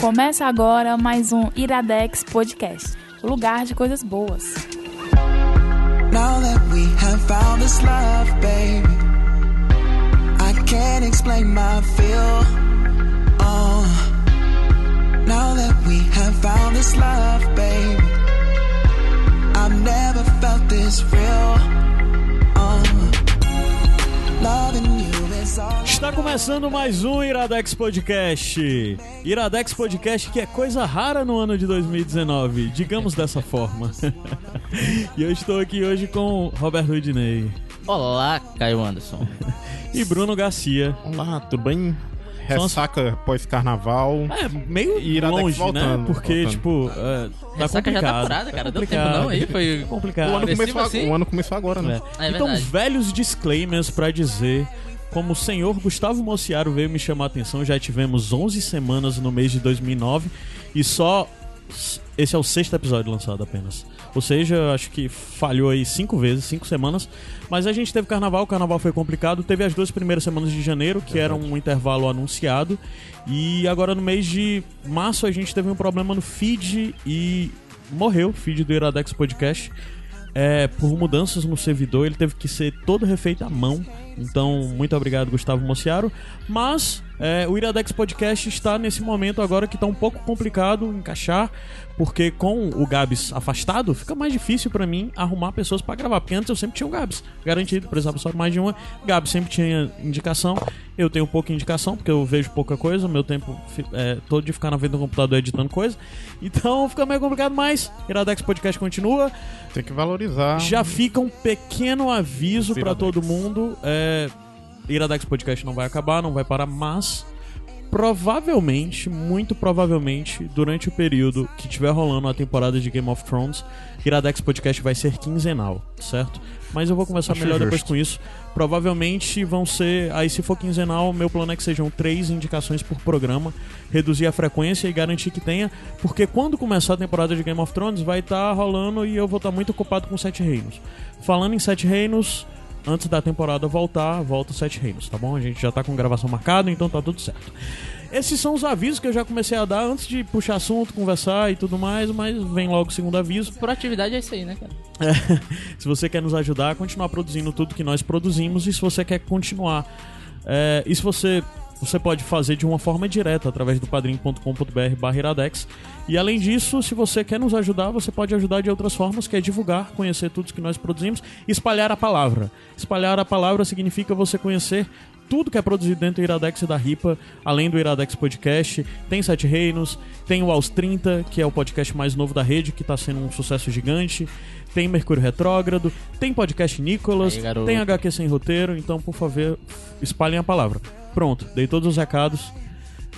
Começa agora mais um Iradex Podcast, lugar de coisas boas. Now that we have found this love, baby, I can't explain my feel. Oh, now that we have found this love, baby, I've never felt this real. Está começando mais um Iradex Podcast. Iradex Podcast que é coisa rara no ano de 2019, digamos dessa forma. e eu estou aqui hoje com Roberto Udinei. Olá, Caio Anderson. e Bruno Garcia. Olá, tudo bem? Ressaca pós-carnaval. É, meio Iradex longe, né? voltando, né? Porque, voltando. tipo, é, tá Ressaca complicado. já tá curada, cara. Deu tempo não aí, foi complicado. O ano, começou, assim? o ano começou agora, né? É. É então, velhos disclaimers pra dizer como o senhor Gustavo Mociaro veio me chamar a atenção, já tivemos 11 semanas no mês de 2009 e só esse é o sexto episódio lançado apenas. Ou seja, acho que falhou aí cinco vezes, cinco semanas. Mas a gente teve carnaval, o carnaval foi complicado. Teve as duas primeiras semanas de janeiro, que era um intervalo anunciado. E agora no mês de março a gente teve um problema no feed e morreu o feed do Iradex Podcast. É, por mudanças no servidor, ele teve que ser todo refeito à mão então, muito obrigado, Gustavo Mociaro. Mas é, o Iradex Podcast está nesse momento agora que está um pouco complicado encaixar, porque com o Gabs afastado, fica mais difícil para mim arrumar pessoas para gravar. Porque antes eu sempre tinha o Gabs garantido, precisava só mais de uma. Gabs sempre tinha indicação. Eu tenho pouca indicação, porque eu vejo pouca coisa. Meu tempo é todo de ficar na frente do computador editando coisa. Então fica meio complicado, mas Iradex Podcast continua. Tem que valorizar. Já fica um pequeno aviso para todo mundo. É, Iradex Podcast não vai acabar, não vai parar, mas provavelmente, muito provavelmente, durante o período que tiver rolando a temporada de Game of Thrones, Iradex Podcast vai ser quinzenal, certo? Mas eu vou começar Acho melhor justo. depois com isso. Provavelmente vão ser. Aí, se for quinzenal, meu plano é que sejam três indicações por programa, reduzir a frequência e garantir que tenha, porque quando começar a temporada de Game of Thrones, vai estar tá rolando e eu vou estar tá muito ocupado com Sete Reinos. Falando em Sete Reinos, antes da temporada voltar, volta os Sete Reinos, tá bom? A gente já tá com gravação marcada, então tá tudo certo. Esses são os avisos que eu já comecei a dar antes de puxar assunto, conversar e tudo mais, mas vem logo o segundo aviso. Por atividade é isso aí, né, cara? É, se você quer nos ajudar a continuar produzindo tudo que nós produzimos e se você quer continuar. É, e se você você pode fazer de uma forma direta através do padrim.com.br iradex. E além disso, se você quer nos ajudar, você pode ajudar de outras formas, que é divulgar, conhecer tudo que nós produzimos, espalhar a palavra. Espalhar a palavra significa você conhecer tudo que é produzido dentro do Iradex e da RIPA, além do Iradex Podcast. Tem Sete Reinos, tem o Aos 30, que é o podcast mais novo da rede, que está sendo um sucesso gigante. Tem Mercúrio Retrógrado, tem podcast Nicolas, Aí, tem HQ Sem Roteiro, então, por favor, espalhem a palavra. Pronto, dei todos os recados.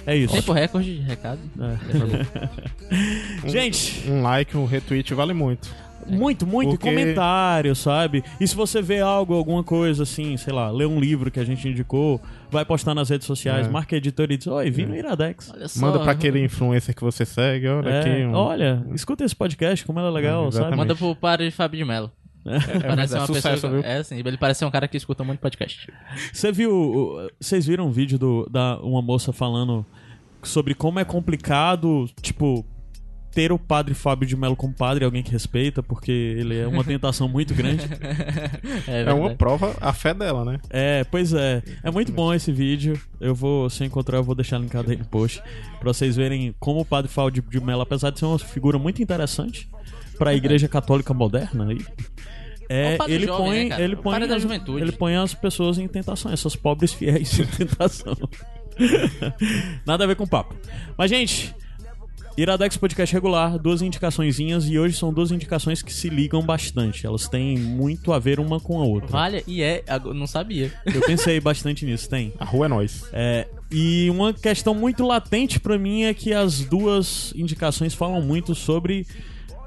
É isso. Tempo recorde de recado. É. Gente. Um like, um retweet vale muito. Muito, muito. Porque... comentário, sabe? E se você vê algo, alguma coisa assim, sei lá, lê um livro que a gente indicou, vai postar nas redes sociais, é. marca a editora e diz: Oi, vim no é. Iradex. Manda pra aquele influencer que você segue, olha é, aqui. Um... Olha, escuta esse podcast, como ela é legal, é, sabe? Manda pro padre Fábio de Mello. É, parece é, uma sucesso, pessoa, viu? É, sim, ele parece ser um cara que escuta muito podcast. Você viu. Vocês viram um vídeo do, da uma moça falando sobre como é complicado, tipo, ter o padre Fábio de Mello como padre, alguém que respeita, porque ele é uma tentação muito grande. é, é, uma prova a fé dela, né? É, pois é. É muito bom esse vídeo. Eu vou, se encontrar, eu vou deixar linkado aí no post. Pra vocês verem como o padre Fábio de Mello, apesar de ser uma figura muito interessante para a igreja católica moderna aí. É, é ele, jovem, põe, né, ele põe, ele põe, ele põe as pessoas em tentação, essas pobres fiéis em tentação. Nada a ver com papo. Mas gente, Iradex Podcast regular, duas indicaçõezinhas e hoje são duas indicações que se ligam bastante. Elas têm muito a ver uma com a outra. Vale, e é, não sabia. Eu pensei bastante nisso, tem. A rua é nós. É, e uma questão muito latente para mim é que as duas indicações falam muito sobre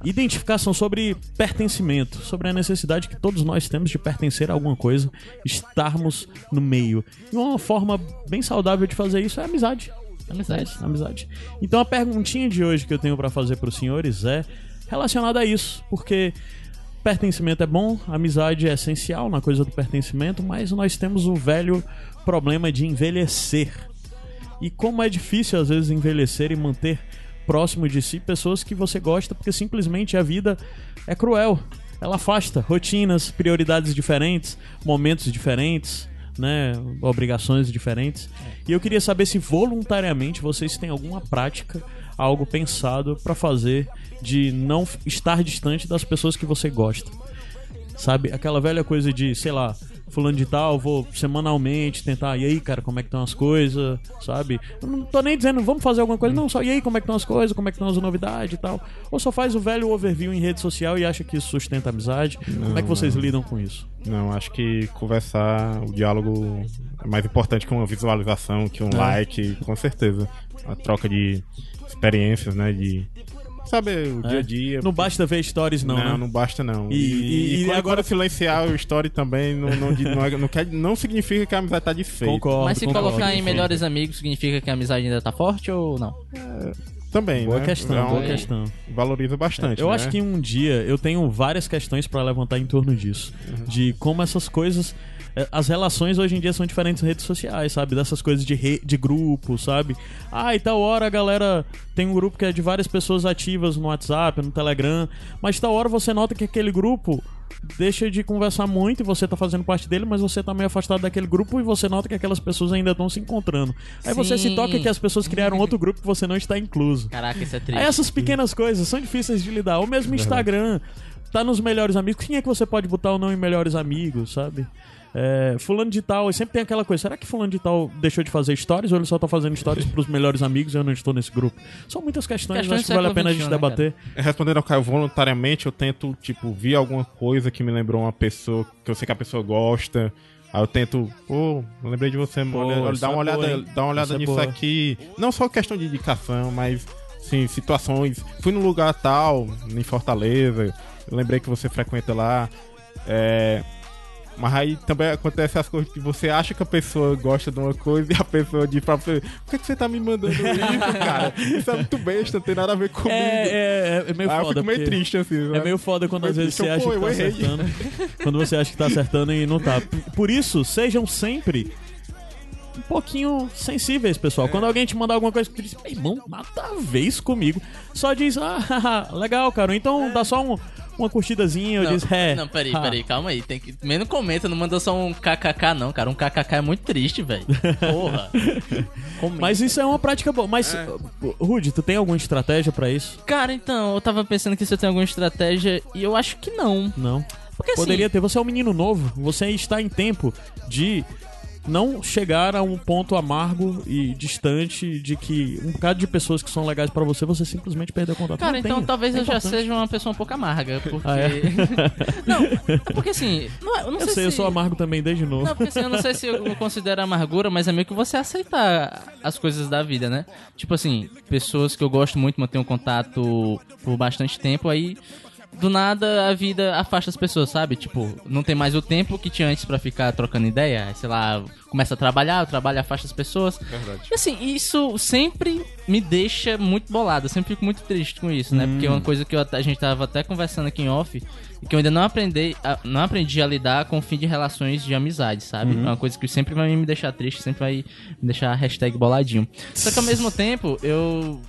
identificação sobre pertencimento, sobre a necessidade que todos nós temos de pertencer a alguma coisa, estarmos no meio. E uma forma bem saudável de fazer isso é amizade. Amizade. Amizade. Então a perguntinha de hoje que eu tenho para fazer para os senhores é relacionada a isso, porque pertencimento é bom, amizade é essencial na coisa do pertencimento, mas nós temos o velho problema de envelhecer. E como é difícil às vezes envelhecer e manter próximo de si pessoas que você gosta, porque simplesmente a vida é cruel. Ela afasta rotinas, prioridades diferentes, momentos diferentes, né, obrigações diferentes. E eu queria saber se voluntariamente vocês têm alguma prática, algo pensado para fazer de não estar distante das pessoas que você gosta. Sabe? Aquela velha coisa de, sei lá, fulano de tal, vou semanalmente tentar, e aí, cara, como é que estão as coisas, sabe? Eu não tô nem dizendo, vamos fazer alguma coisa, não, só, e aí, como é que estão as coisas, como é que estão as novidades e tal. Ou só faz o velho overview em rede social e acha que isso sustenta a amizade. Não, como é que vocês não. lidam com isso? Não, acho que conversar, o diálogo é mais importante que uma visualização, que um é. like, com certeza. A troca de experiências, né, de sabe, o dia a é. dia. Não basta ver stories, não. Não, né? não basta, não. E, e, e, e agora silenciar o story também não, não, não, é, não, quer, não significa que a amizade tá desfeita. Concordo. Mas se concordo, colocar em melhores amigos, significa que a amizade ainda tá forte ou não? É, também, boa né? questão, é boa questão. Valoriza bastante. Eu né? acho que um dia eu tenho várias questões para levantar em torno disso. Uhum. De como essas coisas é, as relações hoje em dia são diferentes em redes sociais, sabe? Dessas coisas de, re... de grupo, sabe? Ah, e tal hora a galera tem um grupo que é de várias pessoas ativas no WhatsApp, no Telegram, mas tal hora você nota que aquele grupo deixa de conversar muito e você tá fazendo parte dele, mas você tá meio afastado daquele grupo e você nota que aquelas pessoas ainda estão se encontrando. Aí Sim. você se toca que as pessoas criaram outro grupo que você não está incluso. Caraca, isso é triste. Aí essas pequenas coisas são difíceis de lidar. Ou mesmo Instagram, tá nos melhores amigos. Quem é que você pode botar ou não em melhores amigos, sabe? É, fulano de tal, sempre tem aquela coisa, será que fulano de tal deixou de fazer stories ou ele só tá fazendo stories pros melhores amigos e eu não estou nesse grupo? São muitas questões, questões acho que vale a pena a gente né, debater. Cara? Respondendo ao Caio, voluntariamente eu tento, tipo, ver alguma coisa que me lembrou uma pessoa que eu sei que a pessoa gosta. Aí eu tento, pô, lembrei de você, pô, olha, dá, uma é olhada, boa, dá uma olhada é nisso aqui. Não só questão de indicação, mas sim, situações. Fui num lugar tal, em Fortaleza, lembrei que você frequenta lá. É, mas aí também acontece as coisas que você acha que a pessoa gosta de uma coisa e a pessoa diz pra você: Por que, que você tá me mandando isso, cara? Isso é muito besta, não tem nada a ver comigo. É, é, é meio aí foda. Eu fico meio triste assim. É meio foda quando às vezes você acha que tá acertando. quando você acha que tá acertando e não tá. Por isso, sejam sempre um pouquinho sensíveis, pessoal. É. Quando alguém te mandar alguma coisa que tu diz, irmão, mata a vez comigo. Só diz, ah, legal, cara. Então é. dá só um, uma curtidazinha, eu disse, é. Não, peraí, peraí, calma aí. Tem que. Menos comenta, não manda só um kkk, não, cara. Um kkk é muito triste, velho. Porra. Mas isso é uma prática boa. Mas, é. Rude, tu tem alguma estratégia para isso? Cara, então, eu tava pensando que você tem alguma estratégia e eu acho que não. Não. Porque, assim, Poderia ter. Você é um menino novo, você está em tempo de não chegar a um ponto amargo e distante de que um bocado de pessoas que são legais para você, você simplesmente perdeu o contato. Cara, não então tem, talvez é eu importante. já seja uma pessoa um pouco amarga, porque... Ah, é? não, é porque assim... Não, eu não eu sei, sei se... eu sou amargo também desde novo. Não, porque assim, eu não sei se eu considero amargura, mas é meio que você aceitar as coisas da vida, né? Tipo assim, pessoas que eu gosto muito, mantenho contato por bastante tempo, aí do nada a vida afasta as pessoas, sabe? Tipo, não tem mais o tempo que tinha antes para ficar trocando ideia. Sei lá, começa a trabalhar, o trabalho afasta as pessoas. Verdade. E assim, isso sempre me deixa muito bolado. Eu sempre fico muito triste com isso, né? Hum. Porque é uma hum. coisa que eu, a gente tava até conversando aqui em off e que eu ainda não aprendi, a, não aprendi a lidar com o fim de relações de amizade, sabe? Uhum. É uma coisa que sempre vai me deixar triste, sempre vai me deixar hashtag boladinho. Só que ao mesmo tempo, eu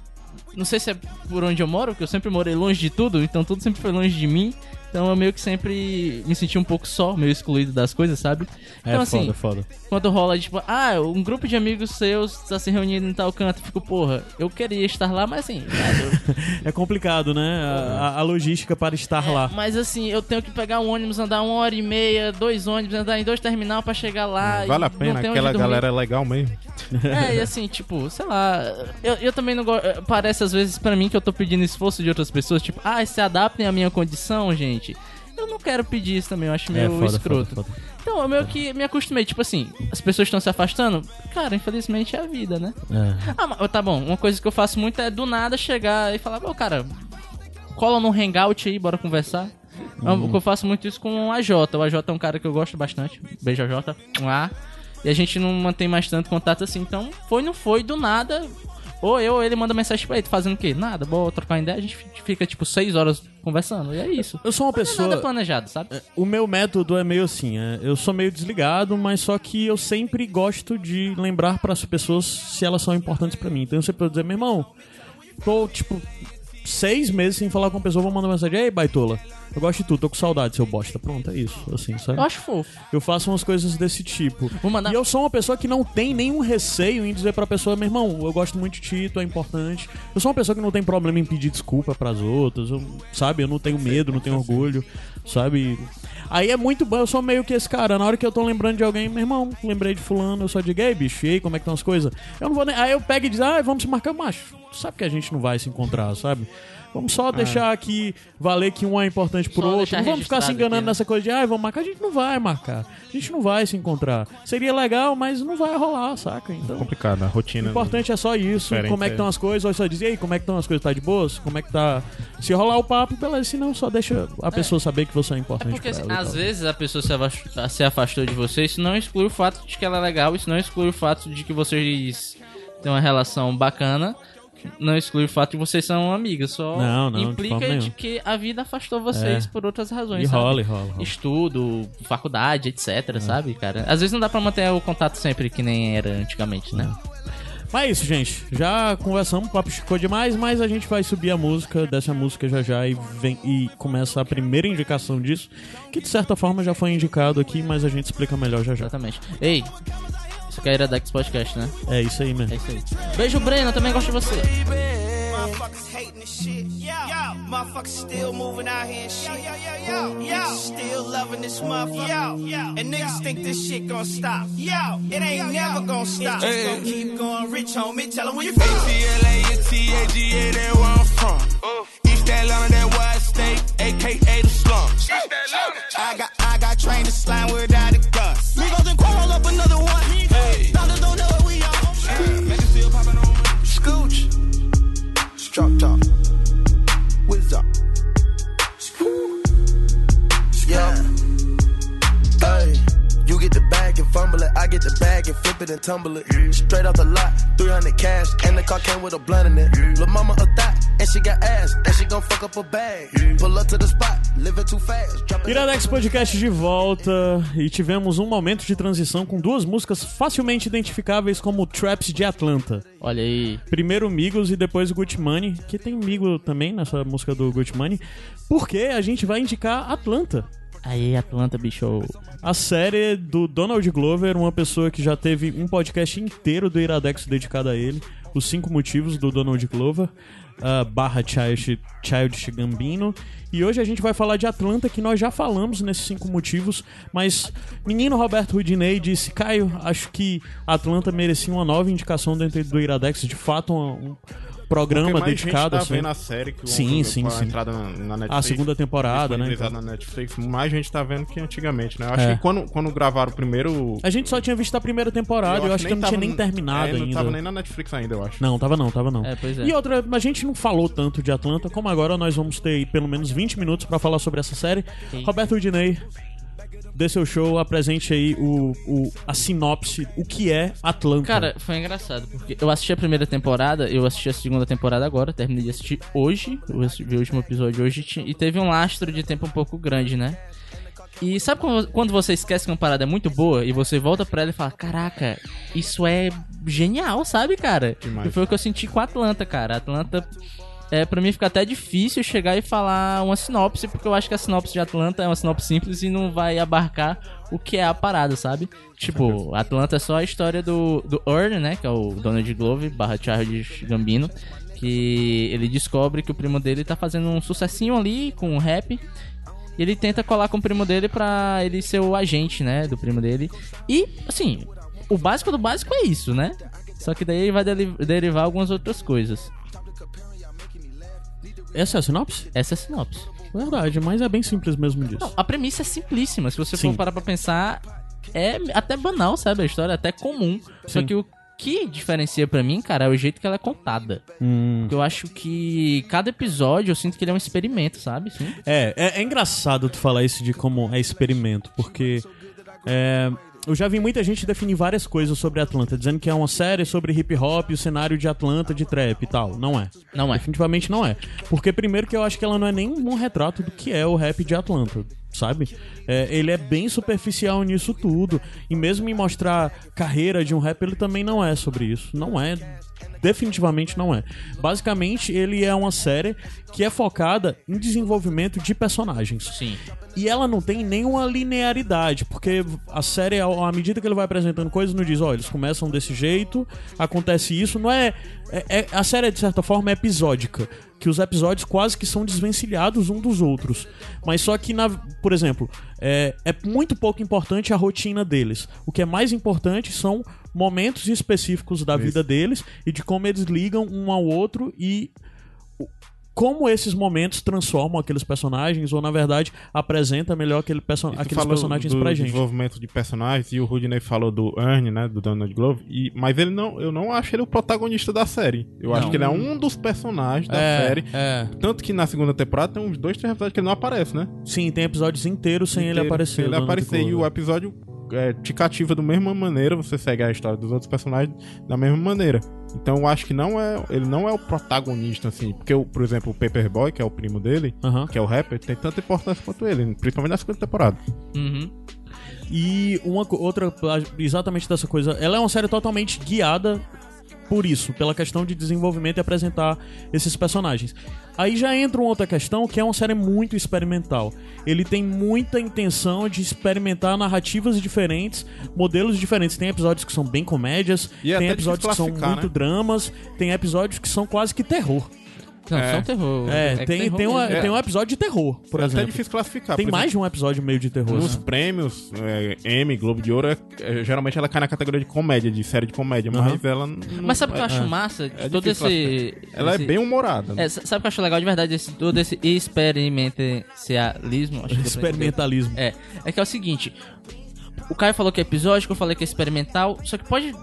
não sei se é por onde eu moro, porque eu sempre morei longe de tudo, então tudo sempre foi longe de mim. Então eu meio que sempre me senti um pouco só, meio excluído das coisas, sabe? É então, é assim, foda, foda. Quando rola, tipo, ah, um grupo de amigos seus está se reunindo em tal canto, eu fico, porra, eu queria estar lá, mas assim. é complicado, né? A, a, logística para estar é, lá. Mas assim, eu tenho que pegar um ônibus, andar uma hora e meia, dois ônibus, andar em dois terminal para chegar lá. Vale a pena, aquela galera é legal mesmo. É, e assim, tipo, sei lá, eu, eu também não gosto. Parece às vezes para mim que eu tô pedindo esforço de outras pessoas, tipo, ah, se adaptem à minha condição, gente eu não quero pedir isso também, eu acho é, meio é, foda, escroto. Foda, foda. Então, eu meio que me acostumei, tipo assim, as pessoas estão se afastando, cara, infelizmente é a vida, né? É. Ah, tá bom, uma coisa que eu faço muito é do nada chegar e falar, ô, cara, cola num hangout aí, bora conversar. Uhum. Eu faço muito isso com o AJ. O AJ é um cara que eu gosto bastante. Beijo, AJ. Um A. E a gente não mantém mais tanto contato assim. Então, foi, não foi, do nada Ou eu ou ele manda mensagem pra ele, fazendo o quê? Nada, boa, trocar uma ideia, a gente fica, tipo, seis horas conversando. E é isso. Eu sou uma é pessoa. nada planejado, sabe? O meu método é meio assim, é, eu sou meio desligado, mas só que eu sempre gosto de lembrar para as pessoas se elas são importantes pra mim. Então eu sempre vou dizer, meu irmão, tô tipo seis meses sem falar com uma pessoa, vou mandar mensagem, ei, baitola, eu gosto de tu, tô com saudade, seu bosta. Pronto, é isso, assim, sabe? Eu acho fofo. Eu faço umas coisas desse tipo. Vou mandar- E eu sou uma pessoa que não tem nenhum receio em dizer pra pessoa, meu irmão, eu gosto muito de ti, tu é importante. Eu sou uma pessoa que não tem problema em pedir desculpa pras outras, eu- sabe? Eu não tenho medo, não tenho orgulho, sabe? Aí é muito bom, eu sou meio que esse cara. Na hora que eu tô lembrando de alguém, meu irmão, lembrei de fulano, eu só digo, ei, bicho, e aí, como é que estão as coisas? Eu não vou nem... Aí eu pego e diz, ah, vamos se marcar, macho. Tu Sabe que a gente não vai se encontrar, sabe? Vamos só deixar aqui valer que um é importante pro Só outro. Não vamos ficar se enganando aqui, né? nessa coisa de, ah, vamos marcar. A gente não vai marcar. A gente não vai se encontrar. Seria legal, mas não vai rolar, saca? Então, Complicado, a rotina. o importante é só isso. Como é que é. estão as coisas? Ou só dizer, aí, como é que estão as coisas? Tá de boas? Como é que tá? Se rolar o papo, beleza. Se não, só deixa a pessoa saber que você é É importante porque, pra assim, ela. e às vezes a pessoa se afastou, se afastou de você, isso não exclui o fato de que ela é legal, isso não exclui o fato de que vocês têm uma relação bacana, não exclui o fato de vocês são amigas, só Não, não, de implica de nenhuma. que a vida afastou vocês É. por outras razões, E sabe? rola, rola, rola. Estudo, faculdade, etc, sabe, cara? Às vezes não dá pra manter o contato sempre que nem era antigamente, né? Mas é isso, gente. Já conversamos, o papo ficou demais, mas a gente vai subir a música dessa música já já e, vem, e começa a primeira indicação disso, que de certa forma já foi indicado aqui, mas a gente explica melhor já já. Exatamente. Ei, isso aqui é Iradex Podcast, né? É isso aí mesmo. É isso aí. Beijo, Breno, eu também gosto de você. Motherfuckers hating this shit. Yo, motherfuckers still moving out here and shit. Yo, yo, yo, yo. Still loving this motherfucker. Yo, yo. And niggas think this shit gon' stop. Yo, it ain't never gon' stop. It's gon' keep going rich, homie. Tell 'em where you from. ATLA and TAGA, where I'm from. East Atlanta, that wide state, aka the slums. I got, I got trained to slime without a gus. Migos and Quan roll up another one. Hey. Dollars don't know what we on. Niggas still popping on me. Scooch. Struck top. Fumble it. I get the bag and flip it and tumble it. Straight off the lot, 300 cash. And the car came with a blunt in it. Lil' mama a thot, and she got ass. And she gon' fuck up a bag. Pull up to the spot, living too fast. Iradex Podcast de volta e tivemos um momento de transição com duas músicas facilmente identificáveis como Traps de Atlanta. Olha aí. Primeiro Migos e depois Gucci Money, que tem Migo também nessa música do Gucci Money, porque a gente vai indicar Atlanta. Aí, Atlanta, bicho. A série do Donald Glover, uma pessoa que já teve um podcast inteiro do Iradex dedicado a ele. Os cinco motivos do Donald Glover, ah, barra Child, Childish Gambino. E hoje a gente vai falar de Atlanta, que nós já falamos nesses cinco motivos. Mas menino Roberto Rudinei disse: Caio, acho que Atlanta merecia uma nova indicação dentro do Iradex. De fato, um, um programa dedicado gente tá assim. vendo a série que Sim, o- sim, sim. entrada na, na Netflix. A segunda temporada, né? disponibilizada na Netflix, mais gente tá vendo que antigamente, né? Eu acho É. que quando, quando gravaram o primeiro. A gente só tinha visto a primeira temporada, eu acho que eu não tinha nem terminado é, não ainda. tava nem na Netflix ainda, eu acho. Não, tava não, tava não. É, pois é. E outra, a gente não falou tanto de Atlanta, como agora nós vamos ter aí pelo menos 20 minutos pra falar sobre essa série. Ok. Roberto Udinei, dê seu show, apresente aí o, o- a sinopse, o que é Atlanta. Cara, foi engraçado, porque eu assisti a primeira temporada, eu assisti a segunda temporada agora, terminei de assistir hoje, eu assisti- o último episódio hoje, e teve um lastro de tempo um pouco grande, né? E sabe quando, quando você esquece que uma parada é muito boa e você volta pra ela e fala, caraca, isso é genial, sabe, cara? Demais. E foi o que eu senti com a Atlanta, cara. A Atlanta, é, pra mim fica até difícil chegar e falar uma sinopse, porque eu acho que a sinopse de Atlanta é uma sinopse simples e não vai abarcar o que é a parada, sabe? Tipo, Atlanta é só a história do, do Earn, né? Que é o Donald Glover barra Charles Gambino. Que ele descobre que o primo dele tá fazendo um sucessinho ali com o rap. E ele tenta colar com o primo dele pra ele ser o agente, né? Do primo dele. E, assim, o básico do básico é isso, né? Só que daí ele vai derivar algumas outras coisas. Essa é a sinopse? Essa é a sinopse. Verdade, mas é bem simples mesmo disso. Não, a premissa é simplíssima. Se você Sim. for parar pra pensar, é até banal, sabe? A história é até comum. Só Sim. que o que diferencia pra mim, cara, é o jeito que ela é contada. Hum. Eu acho que cada episódio eu sinto que ele é um experimento, sabe? Sim. É, é, é engraçado tu falar isso de como é experimento, porque é, eu já vi muita gente definir várias coisas sobre Atlanta, dizendo que é uma série sobre hip hop e o cenário de Atlanta, de trap e tal. Não é. Não é. Definitivamente não é. Porque, primeiro, que eu acho que ela não é nem um retrato do que é o rap de Atlanta. Sabe? É, ele é bem superficial nisso tudo. E mesmo em mostrar carreira de um rap, ele também não é sobre isso. Não é definitivamente não é. Basicamente, ele é uma série que é focada em desenvolvimento de personagens. Sim. E ela não tem nenhuma linearidade, porque a série, à medida que ele vai apresentando coisas, não diz, ó, eles começam desse jeito, acontece isso, não é, é, é a série de certa forma é episódica, que os episódios quase que são desvencilhados um dos outros. Mas só que na, por exemplo, é, é muito pouco importante a rotina deles. O que é mais importante são momentos específicos da Isso. vida deles e de como eles ligam um ao outro e como esses momentos transformam aqueles personagens, ou na verdade apresenta melhor aquele perso aqueles personagens do pra gente. desenvolvimento de personagens, e o Rudney falou do Ernie, né, do Donald Glover, e, mas ele não, eu não acho ele o protagonista da série. Eu não. acho que ele é um dos personagens da é, série. É. Tanto que na segunda temporada tem uns dois, três episódios que ele não aparece, né? Sim, tem episódios inteiros sem Inteiro, ele aparecer. Ele aparecer, e o episódio é, te cativa da mesma maneira, você segue a história dos outros personagens da mesma maneira. Então eu acho que não é, ele não é o protagonista, assim. Porque, por exemplo, o Paperboy, que é o primo dele, uhum. que é o rapper, tem tanta importância quanto ele, principalmente na segunda temporada. Uhum. E uma outra, exatamente dessa coisa, ela é uma série totalmente guiada por isso, pela questão de desenvolvimento e apresentar esses personagens. Aí já entra uma outra questão que é uma série muito experimental. Ele tem muita intenção de experimentar narrativas diferentes, modelos diferentes. Tem episódios que são bem comédias, e é tem episódios que são muito né? dramas, tem episódios que são quase que terror. Não, é. só terror. É, é tem, terror tem, uma, tem um episódio de terror, por é exemplo. É difícil classificar. Tem mais de um episódio meio de terror. Nos né? prêmios, é, Emmy, Globo de Ouro, é, é, geralmente ela cai na categoria de comédia, de série de comédia, uhum. mas ela não, Mas sabe o que eu acho massa? É todo esse... Ela esse... é bem humorada. Né? sabe o que eu acho legal de verdade? Esse, todo esse experimentalismo... Experimentalismo. É, é que é o seguinte... O Caio falou que é episódico, eu falei que é experimental, só que pode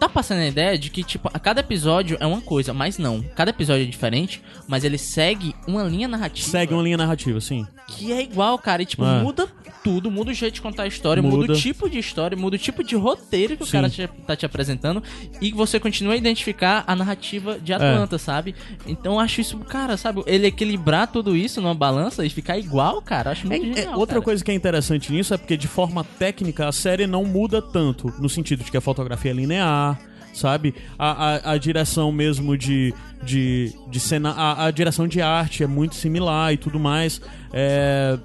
tá passando a ideia de que, tipo, a cada episódio é uma coisa, mas não. Cada episódio é diferente, mas ele segue uma linha narrativa. Segue uma linha narrativa, sim. Que é igual, cara. E, tipo, é. muda tudo, muda o jeito de contar a história, muda. muda. o tipo de história, muda o tipo de roteiro que Sim. o cara te, tá te apresentando e você continua a identificar a narrativa de Atlanta, é. sabe? Então eu acho isso, cara, sabe? Ele equilibrar tudo isso numa balança e ficar igual, cara, acho muito é, é genial. Outra cara. coisa que é interessante nisso é porque de forma técnica a série não muda tanto, no sentido de que a fotografia é linear, sabe? A, a, a, direção mesmo de, de, de cena. A, a, direção de arte é muito similar e tudo mais. É,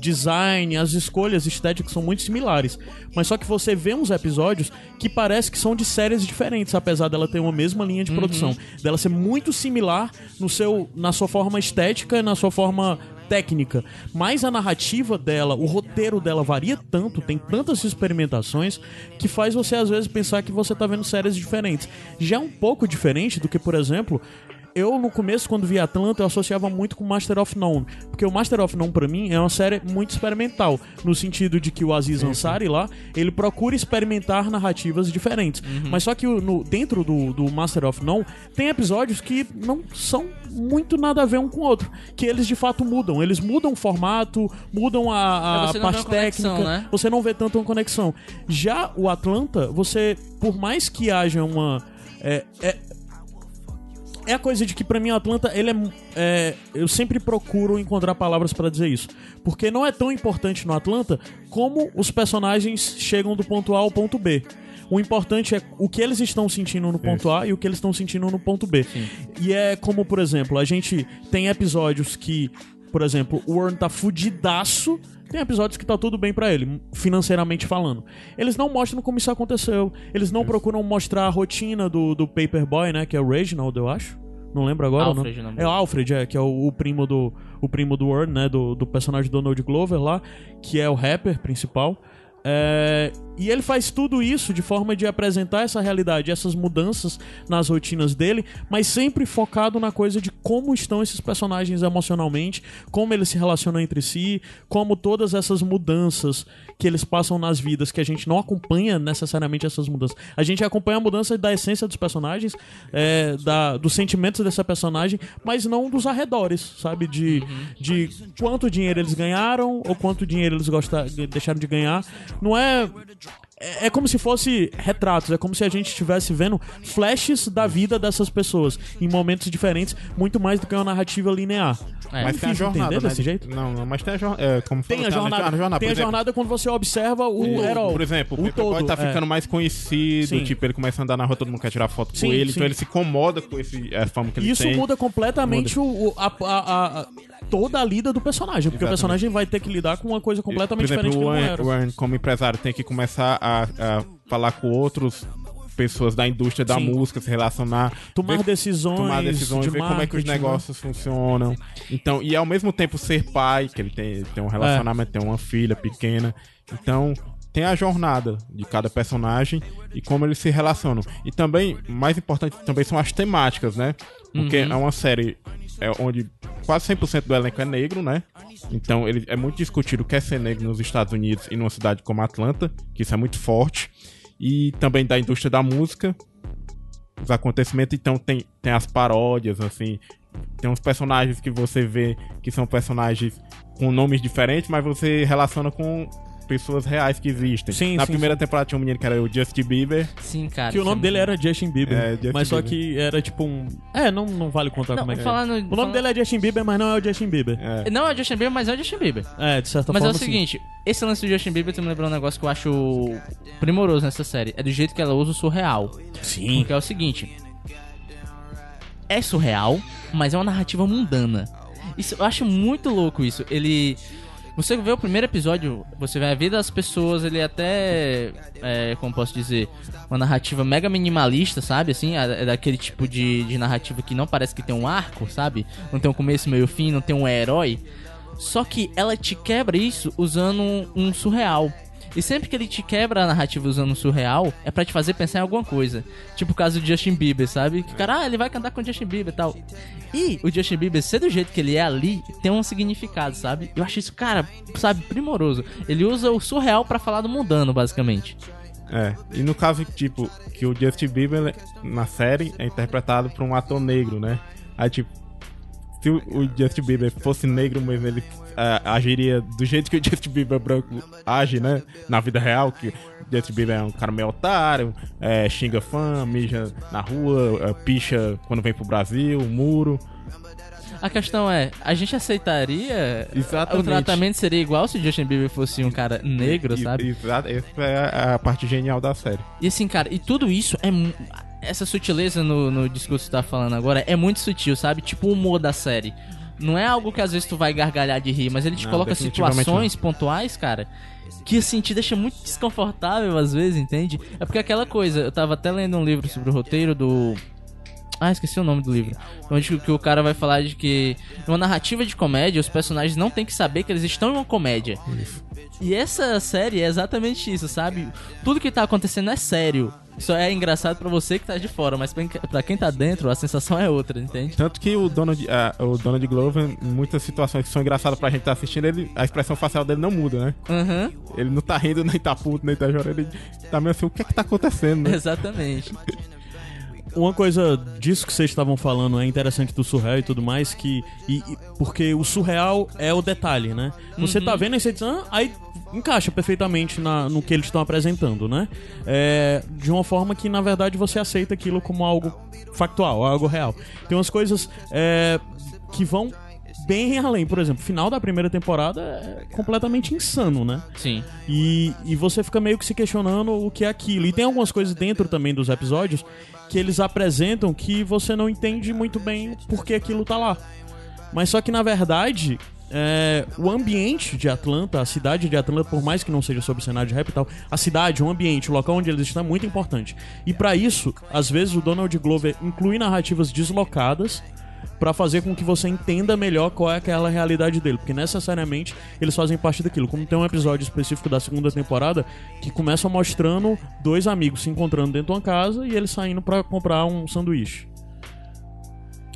design, as escolhas estéticas são muito similares. Mas só que você vê uns episódios que parece que são de séries diferentes, apesar dela ter uma mesma linha de produção. Uhum. Dela ser muito similar no seu, na sua forma estética, na sua forma técnica, mas a narrativa dela, o roteiro dela varia tanto, tem tantas experimentações que faz você às vezes pensar que você tá vendo séries diferentes. Já é um pouco diferente do que, por exemplo, eu no começo, quando vi Atlanta, eu associava muito com Master of None. Porque o Master of None, pra mim, é uma série muito experimental. No sentido de que o Aziz Ansari lá, ele procura experimentar narrativas diferentes. Uhum. Mas só que no, dentro do, do Master of None, tem episódios que não são muito nada a ver um com o outro. Que eles de fato mudam. Eles mudam o formato, mudam a, a parte técnica. Conexão, né? Você não vê tanto uma conexão. Já o Atlanta, você, por mais que haja uma. É, é, é a coisa de que para mim o Atlanta, ele é, é, Eu sempre procuro encontrar palavras para dizer isso. Porque não é tão importante no Atlanta como os personagens chegam do ponto A ao ponto B. O importante é o que eles estão sentindo no ponto Isso. A e o que eles estão sentindo no ponto B. Sim. E é como, por exemplo, a gente tem episódios que, por exemplo, o Warren tá fudidaço. Tem episódios que tá tudo bem para ele, financeiramente falando. Eles não mostram como isso aconteceu. Eles não isso. procuram mostrar a rotina do, do Paperboy, né? Que é o Reginald, eu acho. Não lembro agora. Alfred, não. É o Alfred, é, que é o, o, primo do o primo do Warren, né? Do, do personagem Donald Glover lá, que é o rapper principal. É, e ele faz tudo isso de forma de apresentar essa realidade, essas mudanças nas rotinas dele, mas sempre focado na coisa de como estão esses personagens emocionalmente, como eles se relacionam entre si, como todas essas mudanças que eles passam nas vidas, que a gente não acompanha necessariamente essas mudanças. A gente acompanha a mudança da essência dos personagens, é, da, dos sentimentos dessa personagem, mas não dos arredores, sabe? De, de quanto dinheiro eles ganharam ou quanto dinheiro eles gostaram, deixaram de ganhar não é é, é como se fosse retratos, é como se a gente estivesse vendo flashes da vida dessas pessoas em momentos diferentes, muito mais do que uma narrativa linear. É. Mas tem a jornada, né? desse jeito? Não, não, mas tem a jornada. É, como Tem falou, a jornada, a jornada, tem a exemplo, jornada quando você observa o, o- herói. Por exemplo, o, o Paperboy todo, tá é. ficando mais conhecido, Sim. tipo, ele começa a andar na rua, todo mundo quer tirar foto Sim, com ele, sim. então ele se incomoda com esse a fama que ele Isso tem. muda completamente O, o- a, a- a- toda a lida do personagem, porque o Exatamente. personagem vai ter que lidar com uma coisa completamente Por exemplo, diferente o que ele era. o Warren, como empresário, tem que começar a, a falar com outros pessoas da indústria da Sim. música, se relacionar. Tomar ver- decisões, tomar decisões, de ver como é que os né? negócios funcionam. Então, e ao mesmo tempo ser pai, que ele tem, tem um relacionamento, tem uma filha pequena. Então, tem a jornada de cada personagem e como eles se relacionam. E também, mais importante também são as temáticas, né? Porque é uma série é, onde quase 100% do elenco é negro, né? Então, ele é muito discutido o que é ser negro nos Estados Unidos e numa cidade como Atlanta, que isso é muito forte. E também da indústria da música, os acontecimentos, então tem, tem as paródias, assim. Tem uns personagens que você vê que são personagens com nomes diferentes, mas você relaciona com pessoas reais que existem. Sim, Na sim, primeira sim. temporada tinha um menino que era o Justin Bieber. Sim, cara. Que o nome é dele era Justin Bieber. É, Justin mas só Bieber. que era tipo um. É, não, não vale contar Não, como é que falando- é. O nome falando- dele é Justin Bieber, mas não é o Justin Bieber. É. Não é o Justin Bieber, mas é o Justin Bieber. É, de certa Mas é forma. o sim. seguinte, esse lance do Justin Bieber tu me lembrou um negócio que eu acho primoroso nessa série. É do jeito que ela usa o surreal. Sim. Porque é o seguinte. É surreal, mas é uma narrativa mundana. Isso, eu acho muito louco isso. Ele. Você vê o primeiro episódio, você vê a vida das pessoas, ele até. É, como posso dizer? Uma narrativa mega minimalista, sabe? Assim, é daquele tipo de, de narrativa que não parece que tem um arco, sabe? Não tem um começo, meio fim, não tem um herói. Só que ela te quebra isso usando um, um surreal. E sempre que ele te quebra a narrativa usando um surreal, é pra te fazer pensar em alguma coisa. Tipo o caso do Justin Bieber, sabe? Que o cara, ah, ele vai cantar com o Justin Bieber e tal. E o Justin Bieber ser do jeito que ele é ali, tem um significado, sabe? Eu acho isso, cara, sabe, primoroso. Ele usa o surreal pra falar do mundano, basicamente. É. E no caso, tipo, que o Justin Bieber na série é interpretado por um ator negro, né? Aí, tipo, se o o Justin Bieber fosse negro mesmo, ele ah, agiria do jeito que o Justin Bieber branco age, né? Na vida real, que o Justin Bieber é um cara meio otário, é, xinga fã, mija na rua, é, picha quando vem pro Brasil, muro. A questão é, a gente aceitaria Exatamente. o tratamento seria igual se o Justin Bieber fosse um cara negro, sabe? Exato, essa é a parte genial da série. E assim, cara, e tudo isso é. Essa sutileza no, no discurso que tu tá falando agora é muito sutil, sabe? Tipo o humor da série. Não é algo que às vezes tu vai gargalhar de rir, mas ele te Não, coloca situações pontuais, cara, que assim te deixa muito desconfortável às vezes, entende? É porque aquela coisa, eu tava até lendo um livro sobre o roteiro do. Ah, esqueci o nome do livro. Onde que o cara vai falar de que numa narrativa de comédia, os personagens não têm que saber que eles estão em uma comédia. E essa série é exatamente isso, sabe? Tudo que tá acontecendo é sério. Só é engraçado pra você que tá de fora, mas pra pra quem tá dentro, a sensação é outra, entende? Tanto que o Donald, ah, o Donald Glover, em muitas situações que são engraçadas pra gente estar assistindo, ele, a expressão facial dele não muda, né? Aham, Ele não tá rindo, nem tá puto, nem tá chorando. Ele tá meio assim, o que é que tá acontecendo, né? exatamente. Uma coisa disso que vocês estavam falando é interessante do surreal e tudo mais, que. e- e- porque o surreal é o detalhe, né? Você tá vendo e você diz, ah, aí encaixa perfeitamente na- no que eles estão apresentando, né? É, de uma forma que, na verdade, você aceita aquilo como algo factual, algo real. Tem umas coisas é, que vão bem além. Por exemplo, o final da primeira temporada é completamente insano, né? Sim. E, e você fica meio que se questionando o que é aquilo. E tem algumas coisas dentro também dos episódios que eles apresentam que você não entende muito bem por que aquilo tá lá. Mas só que na verdade. É, o ambiente de Atlanta, a cidade de Atlanta, por mais que não seja sobre o cenário de rap e tal, a cidade, o ambiente, o local onde eles estão é muito importante. E pra isso, às vezes o Donald Glover inclui narrativas deslocadas pra fazer com que você entenda melhor qual é aquela realidade dele, porque necessariamente eles fazem parte daquilo. Como tem um episódio específico da segunda temporada que começa mostrando dois amigos se encontrando dentro de uma casa e eles saindo pra comprar um sanduíche.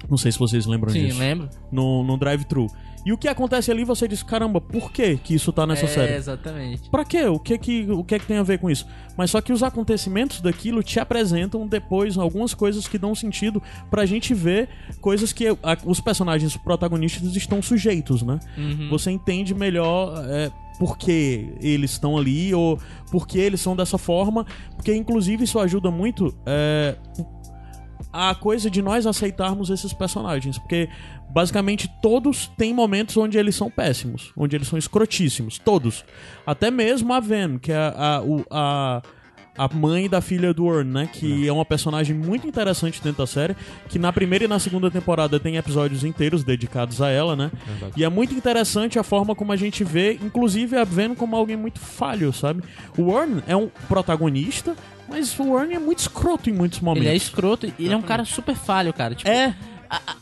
Não sei se vocês lembram Sim, disso. lembro. No, no drive-thru. E o que acontece ali, você diz, caramba, por que que isso tá nessa é, série? exatamente. Pra quê? O que que, o que que tem a ver com isso? Mas só que os acontecimentos daquilo te apresentam depois algumas coisas que dão sentido pra gente ver coisas que a- os personagens protagonistas estão sujeitos, né? Você entende melhor é, por que eles estão ali ou por que eles são dessa forma, porque inclusive isso ajuda muito é, a coisa de nós aceitarmos esses personagens, porque basicamente todos têm momentos onde eles são péssimos, onde eles são escrotíssimos, todos. Até mesmo a Ven, que é a, a, a mãe da filha do Orn, né? Que é. é uma personagem muito interessante dentro da série. Que na primeira e na segunda temporada tem episódios inteiros dedicados a ela, né? Verdade. E é muito interessante a forma como a gente vê, inclusive a Ven como alguém muito falho, sabe? O Orn é um protagonista, mas o Orn é muito escroto em muitos momentos. Ele é escroto e ele é um cara super falho, cara. Tipo, é. A,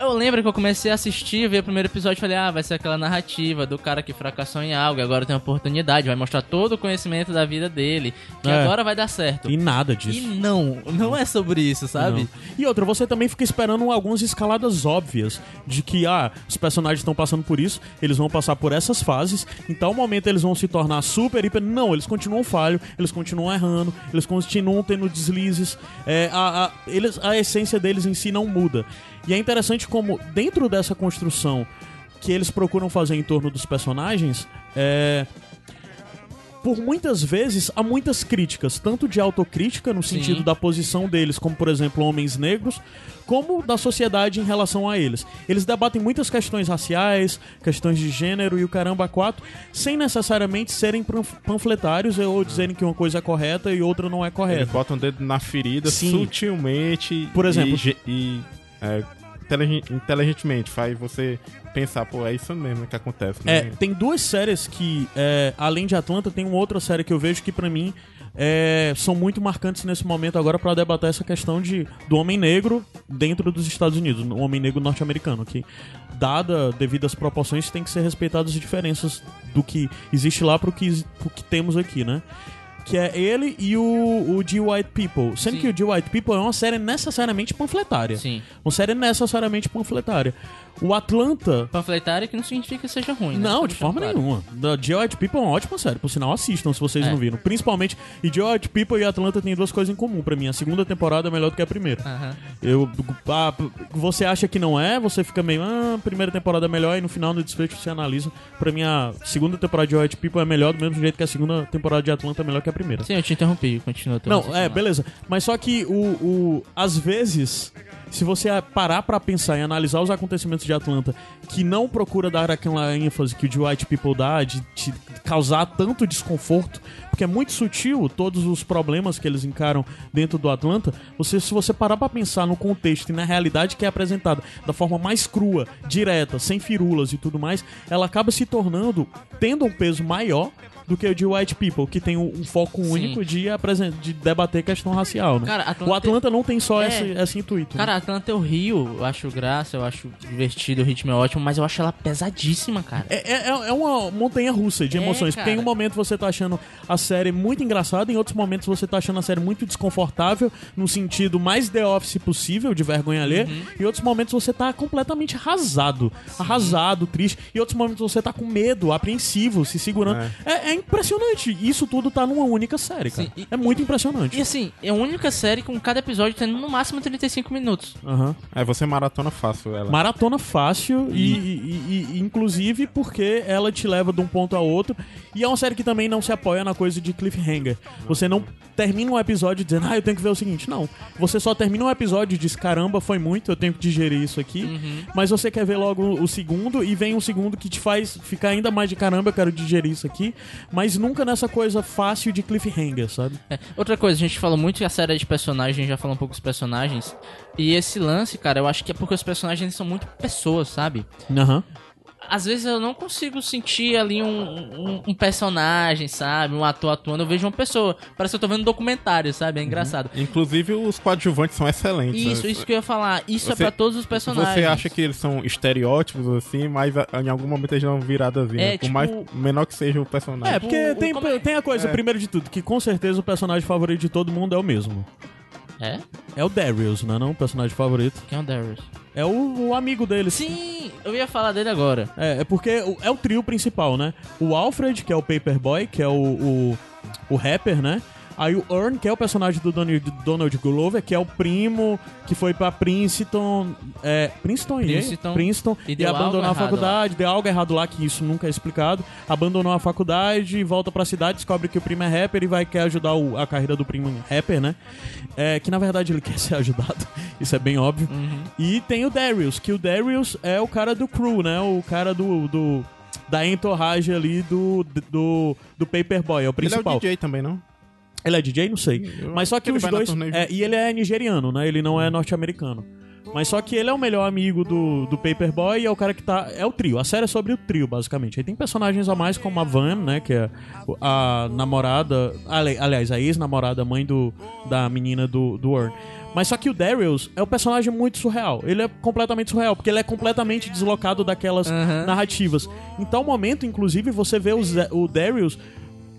eu lembro que eu comecei a assistir, ver o primeiro episódio e falei, ah, vai ser aquela narrativa do cara que fracassou em algo, agora tem uma oportunidade, vai mostrar todo o conhecimento da vida dele, que é. agora vai dar certo. E nada disso. E não, não é sobre isso, sabe? Não. E outra, você também fica esperando algumas escaladas óbvias de que, ah, os personagens estão passando por isso, eles vão passar por essas fases, em tal momento eles vão se tornar super, hiper. Não, eles continuam falho, eles continuam errando, eles continuam tendo deslizes, é, a, a, eles, a essência deles em si não muda. E é interessante como, dentro dessa construção que eles procuram fazer em torno dos personagens, é. Por muitas vezes há muitas críticas, tanto de autocrítica, no sentido Sim. da posição deles, como por exemplo homens negros, como da sociedade em relação a eles. Eles debatem muitas questões raciais, questões de gênero e o caramba quatro, sem necessariamente serem panfletários ou dizerem que uma coisa é correta e outra não é correta. Eles botam o dedo na ferida Sim. sutilmente. Por exemplo, e, e é, inteligentemente, faz você pensar, pô, é isso mesmo que acontece. Né? É, tem duas séries que, é, além de Atlanta, tem uma outra série que eu vejo que para mim é, são muito marcantes nesse momento agora para debater essa questão de, do homem negro dentro dos Estados Unidos, o homem negro norte-americano, que dada devidas proporções tem que ser respeitadas as diferenças do que existe lá pro que, pro que temos aqui, né? Que é ele e o, o The White People. Sendo Sim. que o The White People é uma série necessariamente panfletária. Sim. Uma série necessariamente panfletária. O Atlanta. Panfletária que não significa que seja ruim. Né? Não, de forma claro. nenhuma. The Geoid People é uma ótima série. Por sinal, assistam se vocês é. não viram. Principalmente. E Geoid People e Atlanta têm duas coisas em comum para mim. A segunda temporada é melhor do que a primeira. Uhum. Eu, ah, você acha que não é, você fica meio. Ah, a primeira temporada é melhor. E no final, no desfecho, você analisa. Pra mim, a segunda temporada de Geoid People é melhor, do mesmo jeito que a segunda temporada de Atlanta é melhor que a primeira. Sim, eu te interrompi. Continua. Não, é, beleza. Mas só que o, o. Às vezes se você parar para pensar e analisar os acontecimentos de Atlanta, que não procura dar aquela ênfase que o de White People dá, de te causar tanto desconforto, porque é muito sutil todos os problemas que eles encaram dentro do Atlanta, você, se você parar para pensar no contexto e na realidade que é apresentada da forma mais crua, direta, sem firulas e tudo mais, ela acaba se tornando, tendo um peso maior do que o de White People, que tem um, foco Sim. único de, de debater questão racial, né? Cara, Atlanta o Atlanta não tem só é... esse, esse intuito. Cara, né? Atlanta eu rio, eu acho graça, eu acho divertido, o ritmo é ótimo, mas eu acho ela pesadíssima, cara. É, é, é uma montanha russa de é, emoções, porque em um momento você tá achando a série muito engraçada, em outros momentos você tá achando a série muito desconfortável, no sentido mais The Office possível, de vergonha ler, uhum. e em outros momentos você tá completamente arrasado, Sim. arrasado, triste, e em outros momentos você tá com medo, apreensivo, se segurando. É, é, é impressionante. Isso tudo tá numa única série, cara. E, é muito impressionante. E assim, é a única série com cada episódio tendo no máximo 35 minutos. Uhum. É, você maratona fácil ela. Maratona fácil e, e, e, inclusive porque ela te leva de um ponto a outro. E é uma série que também não se apoia na coisa de cliffhanger. Você não termina um episódio dizendo, ah, eu tenho que ver o seguinte. Não. Você só termina um episódio e diz, caramba, foi muito, eu tenho que digerir isso aqui. Uhum. Mas você quer ver logo o segundo e vem um segundo que te faz ficar ainda mais de caramba, eu quero digerir isso aqui mas nunca nessa coisa fácil de cliffhanger, sabe? É. Outra coisa, a gente falou muito a série é de personagens, já falou um pouco dos personagens. E esse lance, cara, eu acho que é porque os personagens são muito pessoas, sabe? Aham. Uhum às vezes eu não consigo sentir ali um, um, um, personagem, sabe? Um ator atuando, eu vejo uma pessoa. Parece que eu tô vendo um documentário, sabe? É uhum. engraçado. Uhum. Inclusive os coadjuvantes são excelentes. Isso, né? isso que eu ia falar. Isso é você, é pra todos os personagens. Você acha que eles são estereótipos, assim, mas em algum momento eles dão viradazinha. É, Por tipo... mais menor que seja o personagem. É, porque tem, é? tem a coisa, é. primeiro de tudo, que com certeza o personagem favorito de todo mundo é o mesmo. É? É o Darius, não é não? O personagem favorito. Quem é o Darius? É o, o amigo dele. Sim, eu ia falar dele agora. É, é porque é o trio principal, né? O Alfred, que é o Paperboy, que é o, o, o rapper, né? Aí o Earn, que é o personagem do Donald, Donald Glover, que é o primo que foi pra Princeton. É, Princeton, e- Princeton. Princeton E e, abandonou a faculdade, deu algo errado lá, que isso nunca é explicado. Abandonou a faculdade, volta pra cidade, descobre que o primo é rapper e vai querer ajudar o- a carreira do primo rapper, né? É, que na verdade ele quer ser ajudado, isso é bem óbvio. Uhum. E tem o Darius, que o Darius é o cara do crew, né? O cara do. do da entorragem ali do, do, do Paperboy, é o Ele é o principal. DJ também, não? Ele é DJ? Não sei. Eu Mas só que os dois. é, e ele é nigeriano, né? Ele não é norte-americano. Mas só que ele é o melhor amigo do, do Paperboy e é o cara que tá. É o trio. A série é sobre o trio, basicamente. Aí tem personagens a mais, como a Van, né? Que é a namorada. ali- Aliás, a ex-namorada, mãe do, da menina do, do Earn. Mas só que o Darius é um personagem muito surreal. Ele é completamente surreal, porque ele é completamente deslocado daquelas Aham. narrativas. Em tal momento, inclusive, você vê o, o Darius